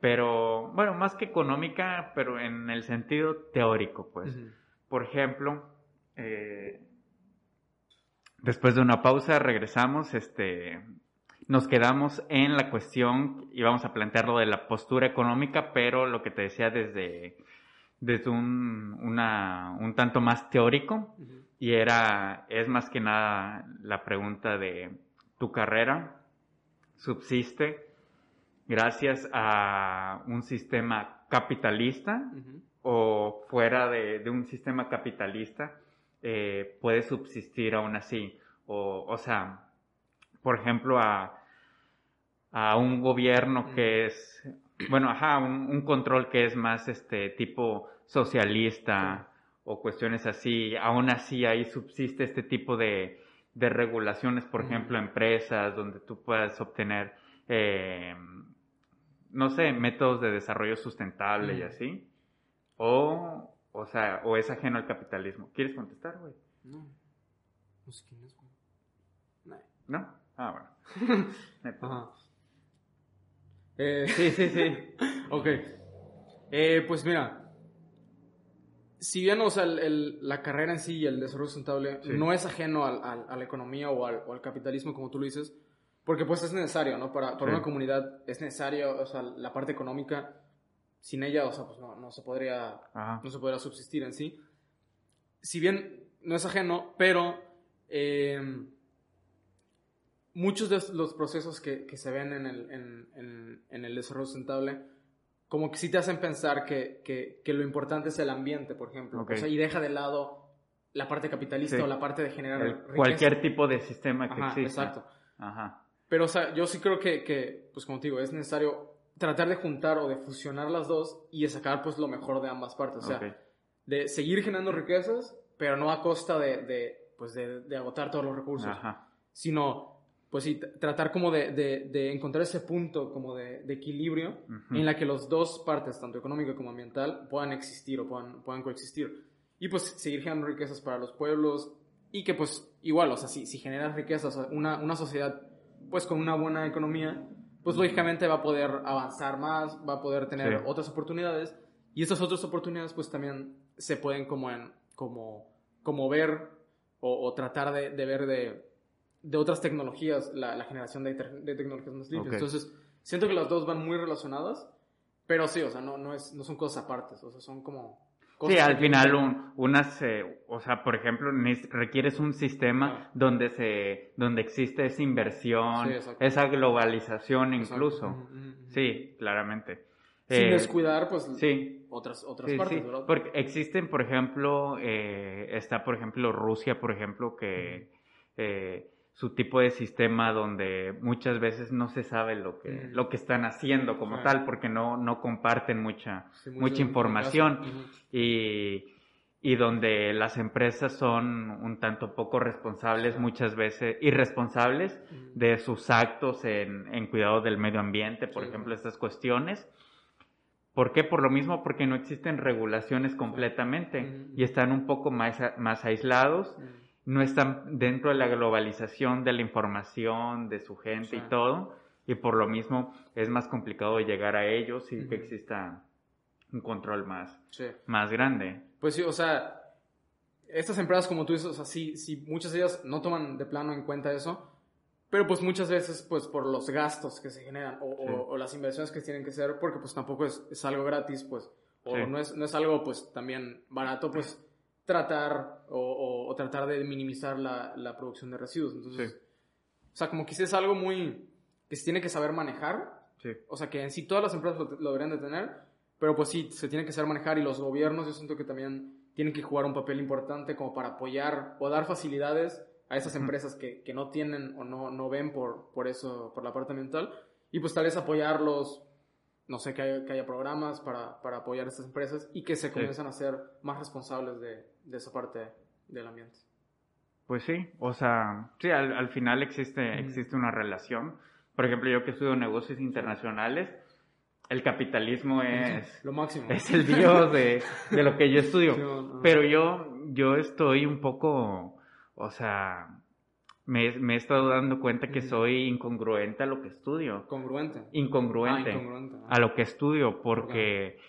Pero, bueno, más que económica, pero en el sentido teórico, pues. Por ejemplo, eh, después de una pausa regresamos, este, nos quedamos en la cuestión y vamos a plantearlo de la postura económica, pero lo que te decía desde, desde un, una, un tanto más teórico y era, es más que nada la pregunta de tu carrera subsiste gracias a un sistema capitalista o fuera de, un sistema capitalista eh, puede subsistir aún así. O, o sea, por ejemplo, a, a un gobierno que es, bueno, ajá, un, control que es más este tipo socialista o cuestiones así, aún así ahí subsiste este tipo de, de regulaciones, por ejemplo, empresas donde tú puedas obtener eh, no sé, métodos de desarrollo sustentable y así. O, o sea, o es ajeno al capitalismo. ¿Quieres contestar, güey? No. Quién es, güey. No. ¿No? Ah, bueno. Ajá. Eh, sí, sí, sí. ok. Eh, pues mira, si bien o sea, la carrera en sí y el desarrollo sustentable no es ajeno al, a la economía o al, o al, capitalismo, como tú lo dices, porque pues es necesario, ¿no? Para, para una comunidad es necesario, o sea, la parte económica, sin ella, o sea, pues no, no se podría, no se podría subsistir en sí. Si bien no es ajeno, pero eh, muchos de los procesos que, que se ven en el, en, en, el desarrollo sustentable, como que sí te hacen pensar que, que, que lo importante es el ambiente, por ejemplo. O sea, y deja de lado la parte capitalista o la parte de generar Cualquier tipo de sistema que Ajá, exista. Exacto. Ajá. Pero, o sea, yo sí creo que, que, pues como te digo, es necesario tratar de juntar o de fusionar las dos y de sacar, pues, lo mejor de ambas partes. O sea, de seguir generando riquezas, pero no a costa de, de pues, de, de, agotar todos los recursos. Ajá. Sino, pues sí, tratar como de, de, encontrar ese punto como de, equilibrio en la que las dos partes, tanto económica como ambiental, puedan existir o puedan, puedan coexistir. Y pues seguir generando riquezas para los pueblos y que pues igual, o sea, si, si generas riquezas, una, una sociedad pues con una buena economía, pues lógicamente va a poder avanzar más, va a poder tener otras oportunidades. Y esas otras oportunidades pues también se pueden como en, como, como ver o, tratar de, ver de, de otras tecnologías, la, la generación de, de, tecnologías más limpias. Entonces, siento que las dos van muy relacionadas, pero sí, o sea, no, no, es, no son cosas apartes, o sea, son como... sí, al final un, unas, eh, o sea, por ejemplo, requieres un sistema donde se, donde existe esa inversión, esa globalización incluso. Sí, claramente. Sin eh, descuidar, pues, sí. otras, otras partes, Porque existen, por ejemplo, eh, está, por ejemplo, Rusia, por ejemplo, que eh, su tipo de sistema donde muchas veces no se sabe lo que, lo que están haciendo como tal, porque no, no comparten mucha, mucha información. Y y donde las empresas son un tanto poco responsables, muchas veces irresponsables de sus actos en, en cuidado del medio ambiente, por ejemplo, estas cuestiones. ¿Por qué? Por lo mismo, porque no existen regulaciones completamente y están un poco más, más aislados, no están dentro de la globalización de la información, de su gente y todo, y por lo mismo es más complicado llegar a ellos y que exista un control más, más grande. Pues sí, o sea, estas empresas, como tú dices, o sea, sí, sí, muchas de ellas no toman de plano en cuenta eso, pero pues muchas veces, pues por los gastos que se generan o, las inversiones que tienen que hacer, porque pues tampoco es, es algo gratis, pues, o no, es, no es algo pues también barato, pues tratar o, tratar de minimizar la, la, producción de residuos. Entonces, o sea, como que es algo muy que se tiene que saber manejar. O sea, que en sí todas las empresas lo, lo, deberían de tener, pero pues sí, se tiene que saber manejar y los gobiernos yo siento que también tienen que jugar un papel importante como para apoyar o dar facilidades a esas empresas que, que no tienen o no, no ven por, por eso, por la parte ambiental, y pues tal vez apoyarlos, no sé, que haya, que haya programas para, para, apoyar a estas empresas y que se comiencen a ser más responsables de, de, esa parte del ambiente. Pues sí, o sea, sí, al, al final existe, existe una relación. Por ejemplo, yo que estudio negocios internacionales, el capitalismo es lo máximo. Es el dios de, de lo que yo estudio. Pero yo, yo estoy un poco o sea, me, he estado dando cuenta que soy incongruente a lo que estudio. ¿Congruente? Incongruente. Ah, a lo que estudio, porque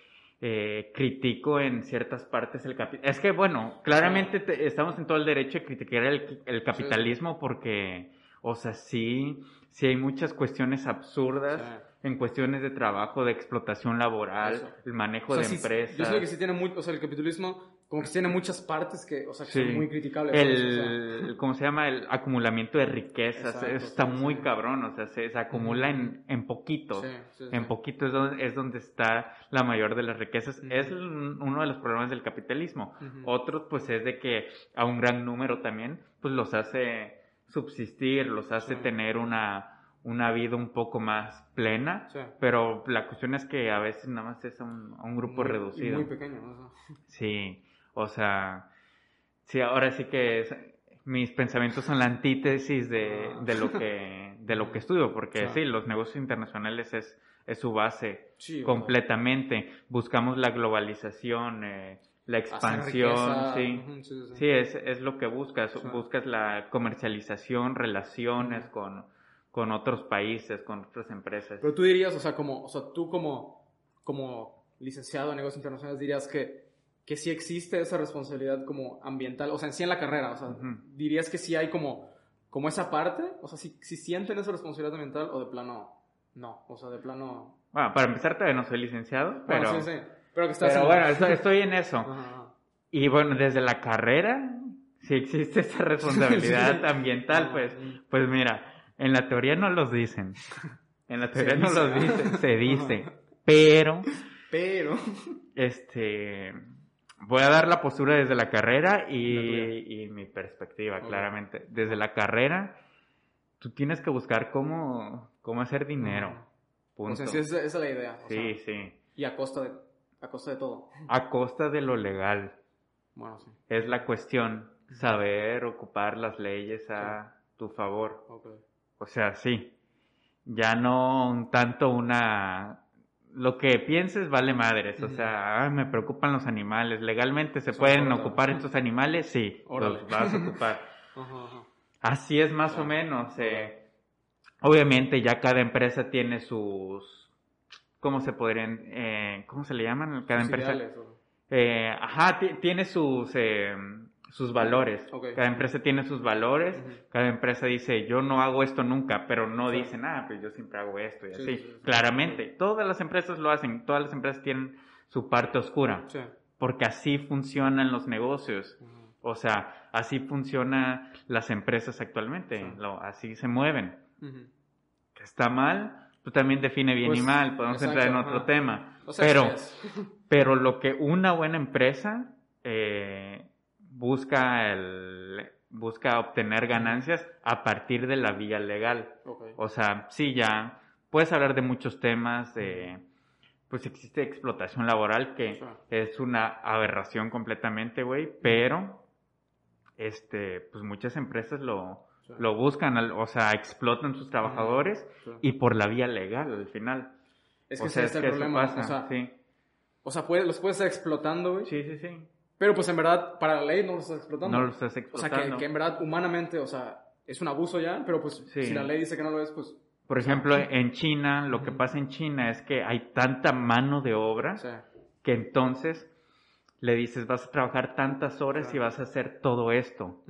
eh, critico en ciertas partes el capitalismo. Es que, bueno, claramente estamos en todo el derecho de criticar el, capitalismo porque, o sea, sí, sí hay muchas cuestiones absurdas. en cuestiones de trabajo, de explotación laboral, el manejo de empresas. Yo sé que sí tiene mucho, o sea, el capitalismo como que tiene muchas partes que, o sea, que son muy criticables. El, ¿cómo se llama? El acumulamiento de riquezas. está muy cabrón, o sea, se, acumula en, en poquito. en poquito es donde, es donde está la mayor de las riquezas. Es uno de los problemas del capitalismo. Otros, pues, es de que a un gran número también, pues, los hace subsistir, los hace tener una, una vida un poco más plena, pero la cuestión es que a veces nada más es a un, grupo reducido. muy pequeño. Sí. O sea, sí, ahora sí que mis pensamientos son la antítesis de, de, lo, que, de lo que estudio, porque sí, los negocios internacionales es, es su base completamente. Buscamos la globalización, eh, la expansión, sí. sí. es, es lo que buscas. Buscas la comercialización, relaciones con, con otros países, con otras empresas. Pero tú dirías, o sea, como, o sea, tú como, como licenciado en negocios internacionales dirías que que sí existe esa responsabilidad como ambiental, o sea, en sí en la carrera, o sea, dirías que sí hay como, como esa parte, o sea, si, si sienten esa responsabilidad ambiental o de plano no, o sea, de plano... Bueno, para empezar todavía no soy licenciado, pero... sí, sí. Pero que estás pero bueno, estoy, en eso. Y bueno, desde la carrera, si existe esa responsabilidad ambiental, pues, pues mira, en la teoría no los dicen. En la teoría no los dicen, se dice. Pero... Pero... Este voy a dar la postura desde la carrera y, mi perspectiva, claramente. Desde la carrera, tú tienes que buscar cómo, cómo hacer dinero. Punto. O sea, esa, es la idea. sí, sí. Y a costa, de, a costa de todo. A costa de lo legal. Bueno, sí. Es la cuestión, saber ocupar las leyes a tu favor. O sea, sí. Ya no tanto una lo que pienses vale madres, o sea, me preocupan los animales, legalmente se pueden ocupar estos animales, sí, los vas a ocupar. Así es más o menos. Eh. Obviamente ya cada empresa tiene sus, ¿cómo se podrían, eh, cómo se le llaman? Cada empresa. Eh, ajá, tiene sus, sus valores. Ok. Cada empresa tiene sus valores, Ujú. cada empresa dice, yo no hago esto nunca, pero no dicen, ah, pues yo siempre hago esto y Sí, así. sí, sí. Claramente, todas las empresas lo hacen, todas las empresas tienen su parte oscura, Sí. porque así funcionan los negocios. Ujú. O sea, así funcionan las empresas actualmente, Sí. lo- así se mueven. Ujú. Que está mal, tú también define bien Pues, y mal, podemos exacto, entrar en otro tema. O sea, pero, sí pero lo que una buena empresa eh, busca el busca obtener ganancias a partir de la vía legal. O sea, sí, ya puedes hablar de muchos temas, de, pues existe explotación laboral que es una aberración completamente, güey, pero, este, pues muchas empresas lo, Sí. lo buscan, al- o sea, explotan sus trabajadores Sí. y por la vía legal al final. Es o que sea, ese es el que problema. pasa, o sea, sí. o sea puede- los puedes estar explotando, güey. sí, sí, sí. Pero pues en verdad, para la ley no los estás explotando. No lo estás O sea, explotando. que, que en verdad, humanamente, o sea, es un abuso ya, pero pues Sí. si la ley dice que no lo es, pues. Por ejemplo, en China, lo que pasa en China es que hay tanta mano de obra que entonces le dices vas a trabajar tantas horas y vas a hacer todo esto.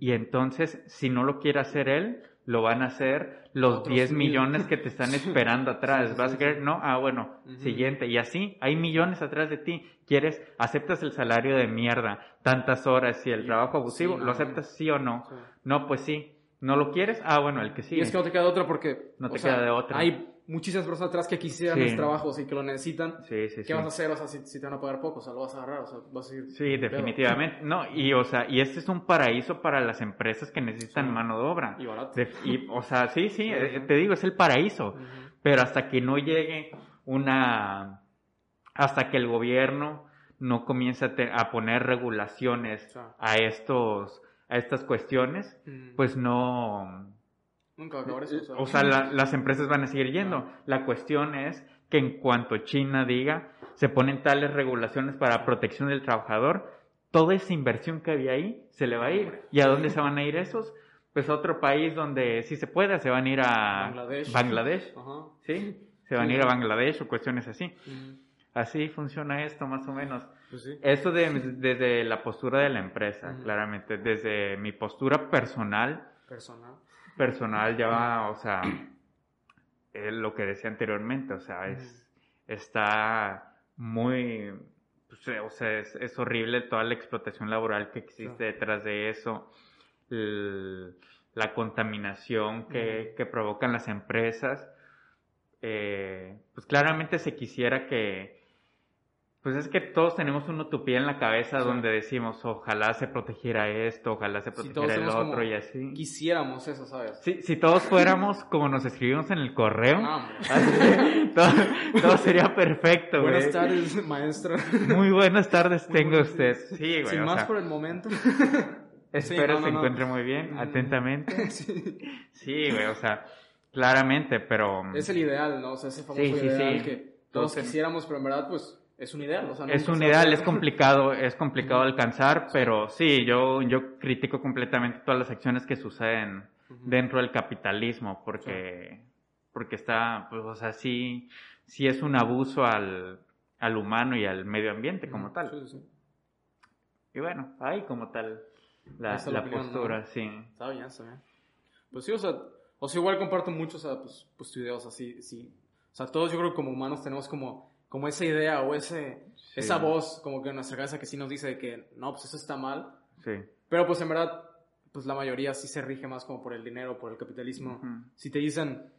Y entonces, si no lo quiere hacer él, lo van a hacer los Otros 10 mil. millones que te están esperando atrás. Sí, sí, ¿Vas sí, a querer? sí. No, ah, bueno, siguiente. Y así, hay millones atrás de ti. ¿Quieres? ¿Aceptas el salario de mierda? Tantas horas y el Y- trabajo abusivo, sí, no, ¿lo aceptas sí o no? Sí. No, pues sí. ¿No lo quieres? Ah, bueno, el que Y sigue. es que no te queda de otra porque. No te sea, queda de otra. Hay muchísimas personas atrás que quisieran Sí. los trabajos y que lo necesitan. Sí, sí, ¿Qué vas a hacer? O sea, si, si te van a pagar poco, o sea, lo vas a agarrar, o sea, vas a ir. Sí, definitivamente. No, y o sea, y este es un paraíso para las empresas que necesitan mano de obra. Y barato. De- y, o sea, sí, eh, sí. te digo, es el paraíso. Pero hasta que no llegue una, hasta que el gobierno no comience a, te- a poner regulaciones a estos, a estas cuestiones, pues no, Nunca va a acabar eso. O sea, o sea, la- las empresas van a seguir yendo. La cuestión es que en cuanto China diga, se ponen tales regulaciones para protección del trabajador, toda esa inversión que había ahí se le va a ir. ¿Y a dónde se van a ir esos? Pues a otro país donde sí se pueda, se van a ir a Bangladesh. Bangladesh, Ajá. ¿sí? Se van a Sí. ir a Bangladesh o cuestiones así. Así funciona esto más o menos. Pues sí. Eso de- desde la postura de la empresa, claramente. Desde mi postura personal, Personal. Personal ya va, o sea, es lo que decía anteriormente, o sea, es, está muy, pues, eh, o sea, es, es horrible toda la explotación laboral que existe detrás de eso, el- la contaminación que, que provocan las empresas, eh, pues claramente se quisiera que, pues es que todos tenemos una utopía en la cabeza Sí. donde decimos, ojalá se protegiera esto, ojalá se protegiera el otro como- y así. Quisiéramos eso, ¿sabes? Si, si todos fuéramos como nos escribimos en el correo, No, todo, todo sería perfecto, güey. Buenas tardes, maestra. Muy buenas tardes tenga usted. Sí, güey. Sin o más sea, por el momento. espero Sí, no, se no, encuentre muy bien, Ujú. atentamente. Sí. Sí, güey, o sea, claramente, pero Es el ideal, ¿no? O sea, ese famoso Sí, ideal que todos Todos- quisiéramos, pero en verdad, pues, es un ideal. O sea, es un ideal, es complicado, es complicado alcanzar, pero sí, yo, yo critico completamente todas las acciones que suceden Ujú. dentro del capitalismo, porque, porque está, pues, o sea, sí, sí es un abuso al, al humano y al medio ambiente como tal. Sí, sí. Y bueno, ahí como tal la, postura, ¿no? sí. Está bien, está bien. Pues sí, o sea, o sea, igual comparto mucho, o sea, pues, pues tu idea, o sea, sí, sí. O sea, todos yo creo que como humanos tenemos como, como esa idea o ese, Sí. esa voz como que en nuestra cabeza que sí nos dice de que, no, pues eso está mal. Sí. Pero pues en verdad, pues la mayoría sí se rige más como por el dinero, por el capitalismo. Ujú. Si te dicen,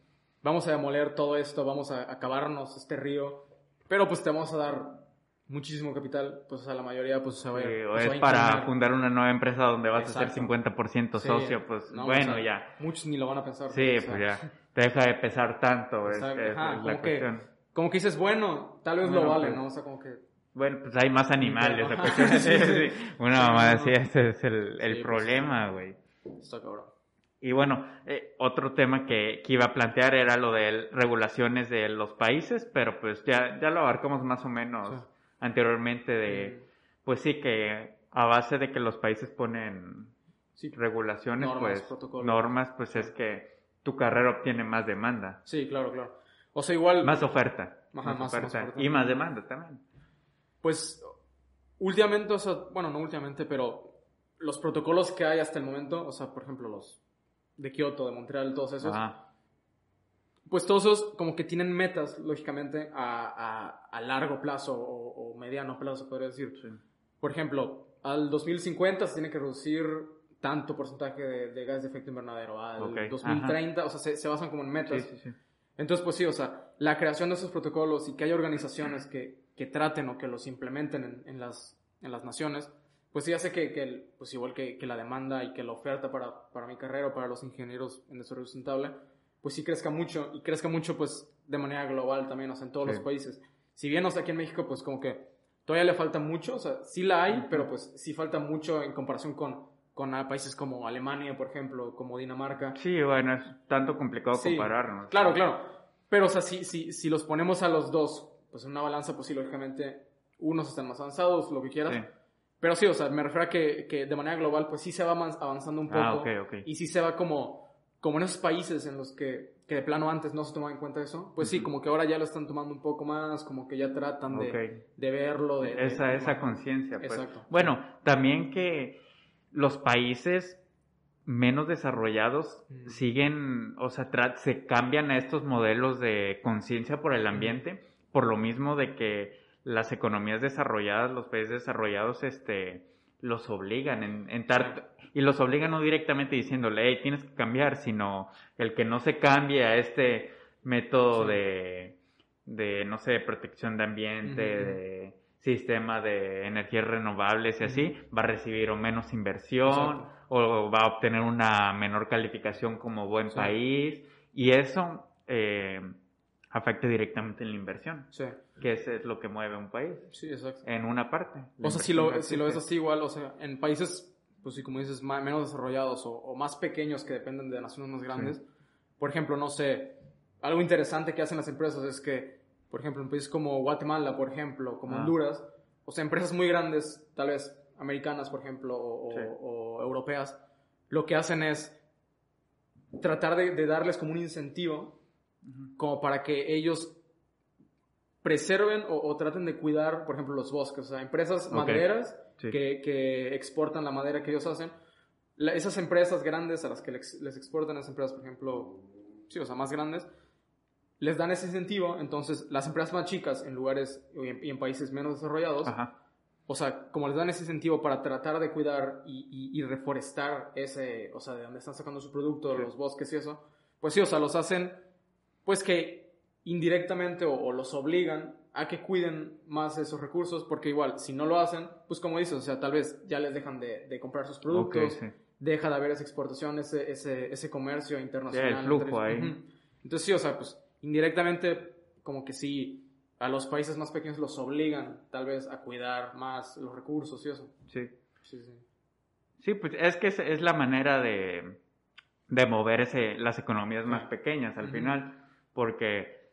vamos a demoler todo esto, vamos a acabarnos este río, pero pues te vamos a dar muchísimo capital, pues o sea, la mayoría pues se va, Sí, o pues, va es a para fundar una nueva empresa donde vas a Exacto. ser 50% Sí. socio, pues No, bueno, o sea, ya. Muchos ni lo van a pensar. Sí, o sea, pues ya. Deja de pesar tanto, es, es- ajá, es la como que- cuestión. Como que dices, bueno, tal vez lo Bueno, vale, pues, ¿no? O sea, como que... Bueno, pues hay más animales, la Ajá. cuestión es Sí, sí. sí, Una no. así, ese es el, el Sí, pues, problema, güey. Está cabrón. Y bueno, eh, otro tema que, que iba a plantear era lo de regulaciones de los países, pero pues ya, ya lo abarcamos más o menos Sí. anteriormente de, pues sí que a base de que los países ponen Sí, regulaciones, Normas, pues protocolos. normas, pues es que tu carrera obtiene más demanda, sí, claro, claro. O sea, igual... más oferta, Ajá, más oferta y más demanda también. Pues últimamente, o sea, bueno, no últimamente, pero los protocolos que hay hasta el momento, o sea, por ejemplo, los de Kioto, de Montreal, todos esos, Ajá. pues todos esos como que tienen metas, lógicamente, a, a- a largo plazo o, o mediano plazo, podría decir. Sí. Por ejemplo, al 2050 se tiene que reducir tanto porcentaje de, de gas de efecto invernadero. Al Ok, 2030, o sea, se, se basan como en metas. Sí, sí, sí. Entonces, pues sí, o sea, la creación de esos protocolos y que haya organizaciones que, que traten o que los implementen en, en las, en las naciones, pues sí hace que, que el- pues igual que, que la demanda y que la oferta para, para mi carrera o para los ingenieros en desarrollo sustentable, pues sí crezca mucho y crezca mucho pues de manera global también, o sea, en todos Sí. los países. Si bien, o sea, aquí en México, pues como que todavía le falta mucho, o sea, sí la hay, pero pues sí falta mucho en comparación con, con ah, países como Alemania, por ejemplo, como Dinamarca. Sí, bueno, es tanto complicado Sí. compararnos. Claro, claro. Pero, o sea, si, si, si los ponemos a los dos, pues en una balanza, pues sí, lógicamente, unos están más avanzados, lo que quieras. Sí. Pero sí, o sea, me refiero a que, que de manera global, pues sí se va avan- avanzando un poco. Ah, ok, ok. Y sí se va como, como en esos países en los que, que de plano antes no se tomaba en cuenta eso. Pues sí, Ujú. como que ahora ya lo están tomando un poco más, como que ya tratan de, Ok. de verlo. De, de- esa, de- esa conciencia. Pues. Exacto. Bueno, también que los países menos desarrollados Mm. siguen, o sea, se cambian a estos modelos de conciencia por el ambiente, por lo mismo de que las economías desarrolladas, los países desarrollados, este, los obligan en, en tar- y los obligan no directamente diciéndole, hey, tienes que cambiar, sino el que no se cambie a este método Sí. de, de, no sé, protección de ambiente, de sistema de energías renovables y así, va a recibir o menos inversión Exacto. o va a obtener una menor calificación como buen Sí. país y eso eh, afecta directamente en la inversión, Sí, que eso es lo que mueve un país sí, exacto. en una parte. O sea, si lo, si lo ves así igual, o sea, en países, pues sí, como dices, ma- menos desarrollados o, o más pequeños que dependen de naciones más grandes, por ejemplo, no sé, algo interesante que hacen las empresas es que, por ejemplo, en países como Guatemala, por ejemplo, como Ah. Honduras, o sea, empresas muy grandes, tal vez americanas, por ejemplo, o, o- Sí. o europeas, lo que hacen es tratar de, de darles como un incentivo Ujú. como para que ellos preserven o, o traten de cuidar, por ejemplo, los bosques. O sea, empresas Ok. madereras Sí. que, que exportan la madera que ellos hacen. La- esas empresas grandes a las que les, les exportan, esas empresas, por ejemplo, sí, o sea, más grandes, les dan ese incentivo. Entonces, las empresas más chicas en lugares y en, y en países menos desarrollados, Ajá. o sea, como les dan ese incentivo para tratar de cuidar y, y- y reforestar ese, o sea, de donde están sacando su producto, Sí. los bosques y eso, pues sí, o sea, los hacen, pues que indirectamente o, o los obligan a que cuiden más esos recursos, porque igual, si no lo hacen, pues como dices, o sea, tal vez ya les dejan de, de comprar sus productos, sí. deja de haber esa exportación, ese, ese, ese comercio internacional. Sí, el flujo ahí. Ujú. Entonces sí, o sea, pues indirectamente como que sí, a los países más pequeños los obligan tal vez a cuidar más los recursos y eso. Sí. Sí, sí. Sí, pues es que es, es la manera de, de mover ese, las economías más pequeñas al final, porque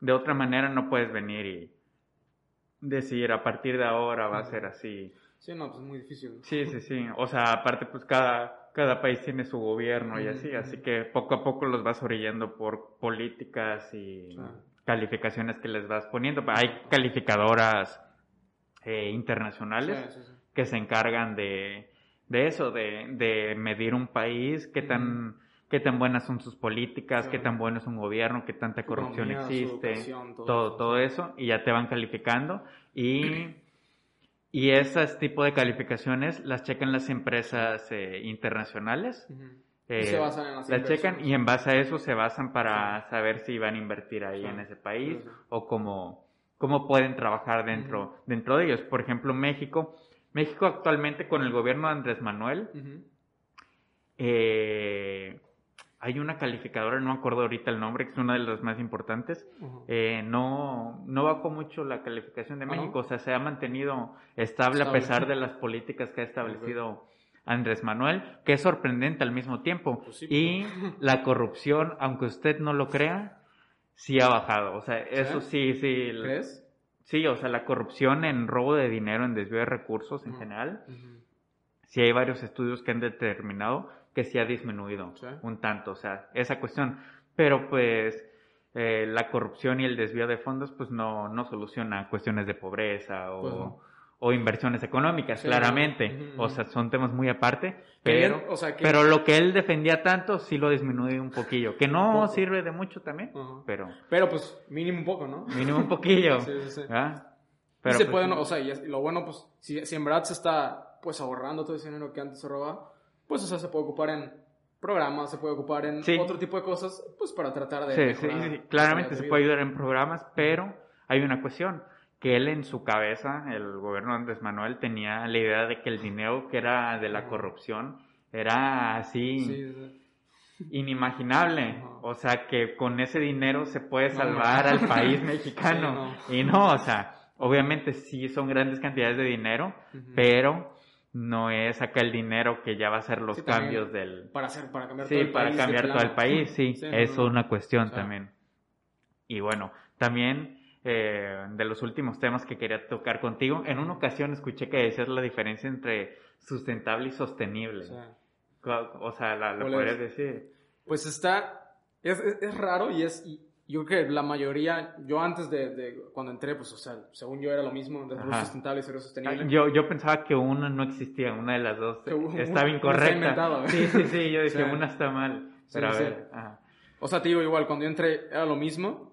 de otra manera no puedes venir y decir a partir de ahora va a ser así. Sí, no, pues es muy difícil. Sí, sí, sí. O sea, aparte pues cada, cada país tiene su gobierno y así, así que poco a poco los vas orillando por políticas y calificaciones que les vas poniendo. Hay calificadoras eh, internacionales Sí, sí, sí. que se encargan de, de eso, de, de medir un país, qué tan, qué tan buenas son sus políticas, qué tan bueno es un gobierno, qué tanta corrupción economía, existe, todo todo, eso, todo eso, y ya te van calificando. Y, y ese tipo de calificaciones las checan las empresas eh, internacionales. Ujú. eh, Y se basan en las las checan y en base a eso se basan para saber si van a invertir ahí Sí. en ese país Sí, o cómo, cómo pueden trabajar dentro, dentro de ellos. Por ejemplo, México. México actualmente con el gobierno de Andrés Manuel eh, hay una calificadora, no me acuerdo ahorita el nombre, que es una de las más importantes. Eh, no, no bajó mucho la calificación de ¿Ah? México, o sea, se ha mantenido estable, a pesar de las políticas que ha establecido Andrés Manuel, que es sorprendente al mismo tiempo. Pues sí, y la corrupción, aunque usted no lo crea, sí ha bajado. O sea, eso sí, sí. ¿Crees? Sí, o sea, la corrupción en robo de dinero, en desvío de recursos en general, sí hay varios estudios que han determinado que sí ha disminuido Sí. un tanto, o sea, esa cuestión. Pero pues eh, la corrupción y el desvío de fondos pues no, no soluciona cuestiones de pobreza o, Pues no. o inversiones económicas, Sí, claramente. ujú, O sea, son temas muy aparte, pero, o sea, que- pero lo que él defendía tanto sí lo disminuye un poquillo, que no sirve de mucho también, Ajá. pero Pero pues mínimo un poco, ¿no? mínimo un poquillo. Sí, sí, sí. y Pero se pues, pueden, o sea, y, y lo bueno, pues, si, si en verdad se está, pues, ahorrando todo ese dinero que antes se robaba, pues, o sea, se puede ocupar en programas, se puede ocupar en Sí. otro tipo de cosas, pues, para tratar de Sí, sí, mejorar sí, la claramente se de puede ayudar en programas, pero hay una cuestión, que él en su cabeza, el gobierno de Andrés Manuel, tenía la idea de que el dinero que era de la corrupción era así Sí, sí. inimaginable. O sea, que con ese dinero se puede salvar no. al país mexicano. Y no, o sea, obviamente sí son grandes cantidades de dinero, pero no es acá el dinero que ya va a ser los Sí, también. cambios del, Para hacer, para cambiar Sí, todo el para país cambiar todo el país, sí, no, es una cuestión O sea. también. Y bueno, también eh, de los últimos temas que quería tocar contigo, en una ocasión escuché que decías la diferencia entre sustentable y sostenible. O sea, O sea, la, la ¿Cuál podrías es? decir. Pues está, es, es, es raro y es, y yo creo que la mayoría, yo antes de, de cuando entré, pues, o sea, según yo era lo mismo, desarrollo sustentable y desarrollo sostenible. Ah, Yo, yo pensaba que una no existía, una de las dos Que estaba incorrecta. ¿eh? Sí, sí, sí, yo dije, Sí. una está mal. Sí, Pero a sí. ver, ajá. O sea, te digo, igual, cuando yo entré era lo mismo.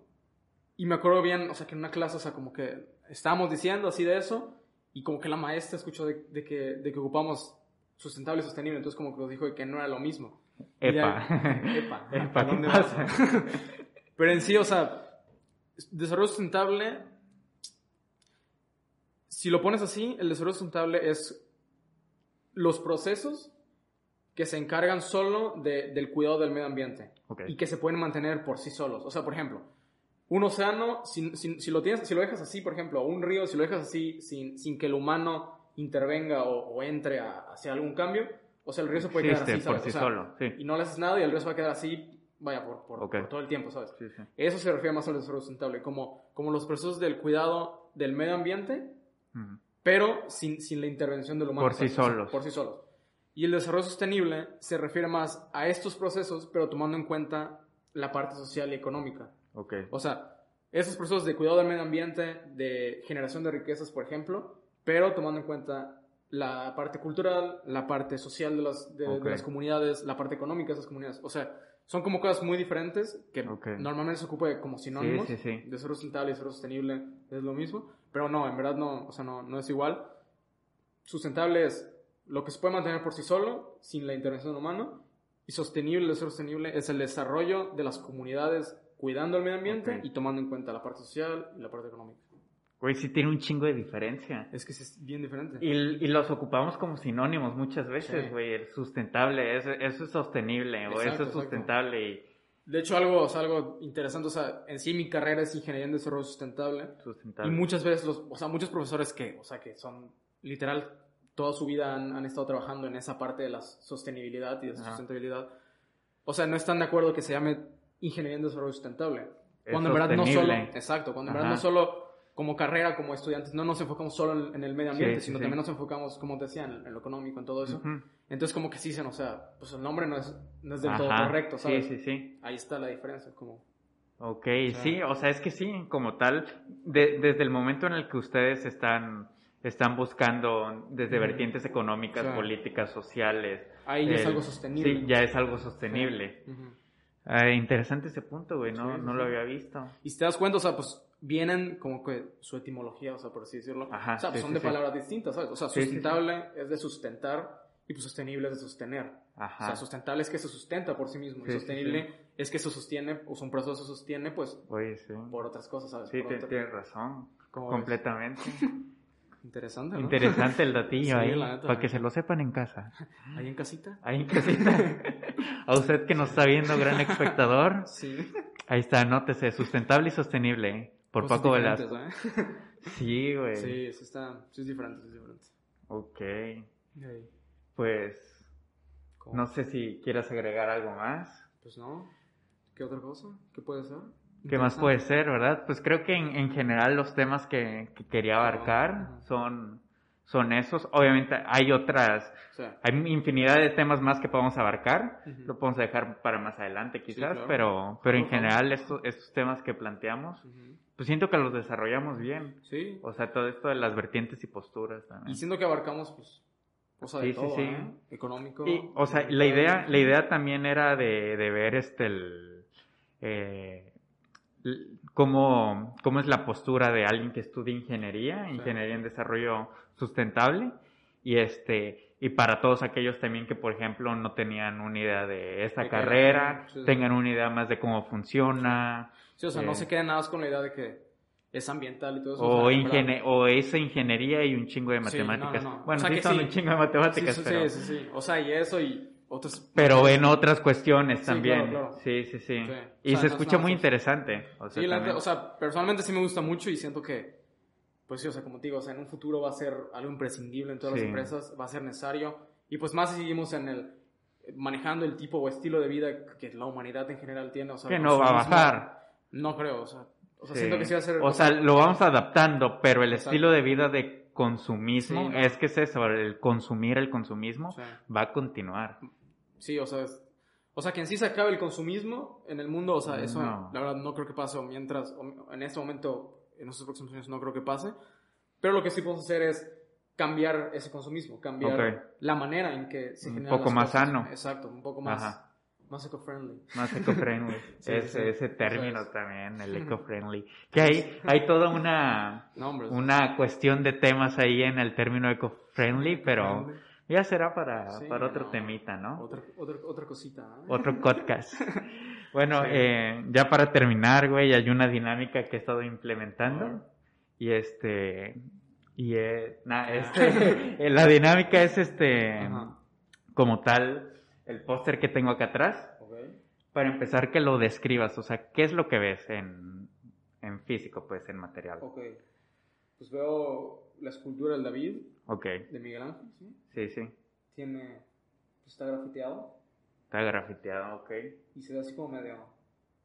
Y me acuerdo bien, o sea, que en una clase, o sea, como que estábamos diciendo así de eso. Y como que la maestra escuchó de, de que, de que ocupamos sustentable y sostenible. Entonces, como que nos dijo de que no era lo mismo. Epa. ahí- Epa. Epa, ¿para ¿qué pasa? Pero en sí, o sea, desarrollo sustentable. Si lo pones así, el desarrollo sustentable es los procesos que se encargan solo de- del cuidado del medio ambiente y que se pueden mantener por sí solos. O sea, por ejemplo, un océano, si, si- si lo, tienes, si lo dejas así, por ejemplo, un río, si lo dejas así sin, sin que el humano intervenga o, o entre a, hacia algún cambio, o sea, el río se puede quedar Existe así, por sí O sea, solo, sí. Y no le haces nada y el río se va a quedar así, vaya, por, por- Ok. por todo el tiempo, ¿sabes? Sí, sí. Eso se refiere más al desarrollo sustentable, como, como los procesos del cuidado del medio ambiente, Ujú. pero sin, sin la intervención del humano. Por sí solos. Por sí solos. Y el desarrollo sostenible se refiere más a estos procesos, pero tomando en cuenta la parte social y económica. Ok. O sea, esos procesos de cuidado del medio ambiente, de generación de riquezas, por ejemplo, pero tomando en cuenta la parte cultural, la parte social de las, de, de Ok. las comunidades, la parte económica de esas comunidades. O sea, son como cosas muy diferentes que normalmente se ocupa como sinónimos. Sí, sí, sí. Desarrollo sustentable y desarrollo sostenible es lo mismo, pero no, en verdad no, o sea, no, no es igual. Sustentable es lo que se puede mantener por sí solo, sin la intervención del humano, y sostenible, desarrollo sostenible es el desarrollo de las comunidades cuidando el medio ambiente y tomando en cuenta la parte social y la parte económica. Güey, sí tiene un chingo de diferencia. Es que sí es bien diferente. Y, y los ocupamos como sinónimos muchas veces, Sí. güey. El sustentable, eso, eso es sostenible, o eso es sustentable y De hecho, algo, o sea, algo interesante, o sea, en sí mi carrera es ingeniería en desarrollo sustentable. Y sustentable. muchas veces, los, o sea, muchos profesores que, o sea, que son literal, toda su vida han, han estado trabajando en esa parte de la sostenibilidad y de la Ajá. sustentabilidad. O sea, no están de acuerdo que se llame ingeniería en desarrollo sustentable. Es Cuando en verdad no solo, exacto, cuando en Ajá. verdad no solo como carrera, como estudiantes, no nos enfocamos solo en, en el medio ambiente, Sí, sino sí. también nos enfocamos, como te decía, en, en lo económico, en todo eso. Entonces, como que sí dicen, o sea, pues el nombre no es, no es del todo correcto, ¿sabes? Sí, sí, sí. Ahí está la diferencia, como... Ok, sea- sí, o sea, es que sí, como tal, de- desde el momento en el que ustedes están, están buscando desde vertientes económicas, O sea, políticas, sociales. Ahí ya es algo sostenible. Sí, ya es algo sostenible. Ah, interesante ese punto, güey, no, Sí, sí, no lo había visto. Y si te das cuenta, o sea, pues vienen como que su etimología, o sea, por así decirlo. Ajá, o sea, pues sí, son de palabras distintas, ¿sabes? O sea, sustentable es de sustentar y pues sostenible es de sostener. O Ajá. sea, sustentable es que se sustenta por sí mismo y sostenible es que se sostiene, o sea, un proceso se sostiene, pues, Oye, por otras cosas, ¿sabes? Sí, te- tienes razón. Completamente. Interesante, ¿no? Interesante el datillo Sí, ahí, para que se lo sepan en casa. Ahí en casita. Ahí en casita. A usted que nos está viendo, gran espectador, Sí. ahí está, anótese, sustentable y sostenible, ¿eh? por Cosas Paco Velasco. ¿eh? Sí, güey. Sí, sí está, sí es diferente, sí es diferente. Ok, pues ¿cómo? no sé si quieras agregar algo más. Pues no. ¿Qué otra cosa? ¿Qué puede ser? ¿Qué más puede ser, verdad? Pues creo que en, en general los temas que, que quería abarcar son, son esos. Obviamente hay otras, O sea, hay infinidad de temas más que podemos abarcar. Lo podemos dejar para más adelante quizás, claro. pero, pero en general estos, estos temas que planteamos, pues siento que los desarrollamos bien. sí. O sea, todo esto de las vertientes y posturas también. Y siento que abarcamos, pues, cosa de Sí, sí, todo, sí. ¿eh? Económico. Y, o sea, la idea, la idea también era de, de ver este el, eh, cómo, cómo es la postura de alguien que estudia ingeniería, ingeniería en desarrollo sustentable, y este, y para todos aquellos también que por ejemplo no tenían una idea de esta De carrera, sí, sí. tengan una idea más de cómo funciona, Sí, o sea, eh, no se queden nada más con la idea de que es ambiental y todo eso. o, sea, ingenie- verdad- o esa ingeniería y un chingo de Sí, no, no, matemáticas. no. Bueno, O sea sí que son sí. un chingo de matemáticas, pero... sí, sí, sí. O sea, y eso y otros... Pero en otras cuestiones Sí, también. claro, claro. Sí, sí, sí. Sí. Y O sea, se escucha muy interesante. O sea, Sí, la o sea, personalmente sí me gusta mucho y siento que, pues sí, o sea, como te digo, o sea, en un futuro va a ser algo imprescindible en todas las empresas, va a ser necesario. Y pues más si seguimos en el manejando el tipo o estilo de vida que la humanidad en general tiene, o sea, que no va a bajar. No creo, o sea, o sea siento que sí va a ser... O sea, lo vamos adaptando, pero el Exacto. estilo de vida de consumismo, Sí, es que es eso, el consumir el consumismo Sí. va a continuar. Sí, o sea, es- o sea, que en sí se acabe el consumismo en el mundo, o sea, eso No. la verdad no creo que pase, o mientras, o en este momento, en estos próximos años no creo que pase, pero lo que sí podemos hacer es cambiar ese consumismo, cambiar la manera en que se Un generan poco las más cosas. sano. Exacto, un poco más, Ajá. Más eco-friendly. Más eco-friendly. Sí, ese, sí. ese término es. también, el eco-friendly. Que hay, hay toda una, No, hombre. una cuestión de temas ahí en el término eco-friendly, pero Friendly. ya será para, Sí, para otro no. temita, ¿no? Otra, otra, otra cosita. ¿eh? otro podcast. Bueno, Sí. eh, ya para terminar, güey, hay una dinámica que he estado implementando. Ajá. Y este. Y eh, na- este, la dinámica es este. Como tal, el póster que tengo acá atrás. Ok. Para empezar, que lo describas. O sea, ¿qué es lo que ves en, en físico, pues, en material? Ok. Pues veo la escultura del David, Ok, de Miguel Ángel, ¿sí? sí, sí. Tiene, pues está grafiteado. Está grafiteado, ok. Y se ve así como medio,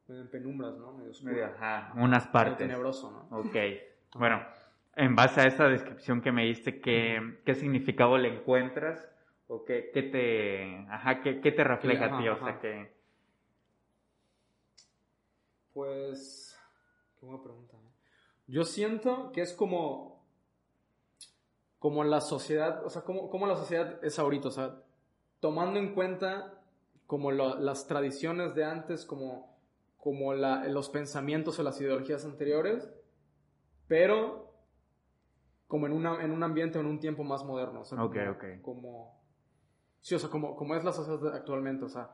medio en penumbras, ¿no? Medio oscuro. Medio, ajá, unas Medio partes. tenebroso, ¿no? Ok. Bueno, en base a esa descripción que me diste, ¿qué, qué significado le encuentras? ¿O qué, qué te, ajá, qué, qué te refleja Ajá, a ti? O sea, que... Pues, qué buena pregunta. ¿eh? Yo siento que es como, como la sociedad, o sea, como, como la sociedad es ahorita, o sea, tomando en cuenta como lo- las tradiciones de antes, como, como la- los pensamientos o las ideologías anteriores, pero como en, una, en un ambiente o en un tiempo más moderno. O sea, Ok, como, ok. como- sí, o sea, como, como es la sociedad actualmente, o sea,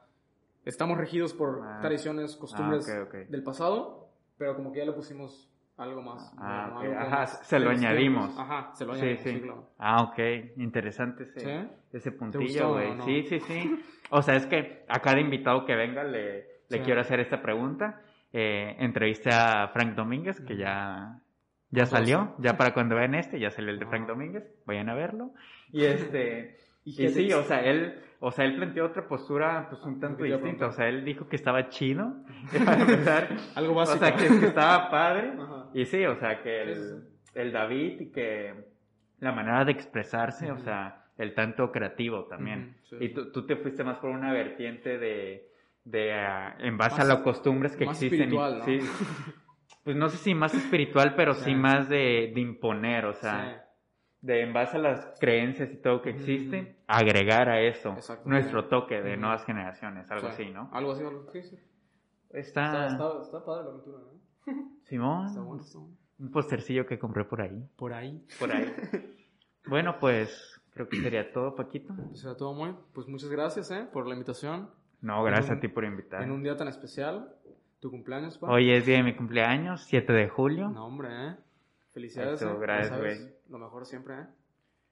estamos regidos por Ah. tradiciones, costumbres ok, ok. del pasado, pero como que ya le pusimos algo más. Ah, moderno, ok. algo Ajá, más se lo añadimos. tiempos. Ajá, se lo añadimos, sí. sí, claro. Ah, ok. Interesante ese, ¿Sí? ese puntillo, güey. no? Sí, sí, sí. O sea, es que a cada invitado que venga le, le quiero hacer esta pregunta. Eh, entrevisté a Frank Domínguez, que ya, ya Ah, salió. Ya para cuando vean este, ya salió el de Frank Ah. Domínguez. Vayan a verlo. Y este... ¿Y sí, o sea, él, o sea, él planteó otra postura, pues, un tanto distinta. O sea, él dijo que estaba chido, para empezar. Algo o básico. sea, que, que estaba padre. Ajá. Y sí, o sea, que el, el David y que la manera de expresarse, o sea, el tanto creativo también. Sí, y tú, tú te fuiste más por una vertiente de, de ah, en base Más- a las costumbres que más existen. espiritual, ¿no? sí. Pues no sé si más espiritual, pero sí, Sí. más de, de imponer, o sea, de en base a las creencias y todo que existe, agregar a eso nuestro toque de nuevas generaciones, algo Sí. así, ¿no? Algo así, algo sí. Está, Está, está, está padre la aventura, ¿no? Simón, Está bueno, está bueno. un postercillo que compré por ahí, Por ahí. por ahí. bueno, pues creo que sería todo, Paquito. Pues era todo muy. Pues muchas gracias, ¿eh? Por la invitación. No, gracias un- a ti por invitar. En un día tan especial. Tu cumpleaños, pa. Hoy es día de mi cumpleaños, 7 de julio. No, hombre, ¿eh? Felicidades. Eso, ¿eh? Gracias, güey. Lo mejor siempre, ¿eh?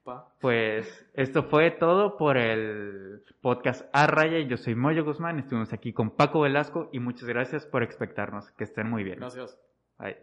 Pa. Pues esto fue todo por el podcast A Raya. Yo soy Moyo Guzmán, estuvimos aquí con Paco Velasco y muchas gracias por expectarnos. Que estén muy bien. Gracias. Bye.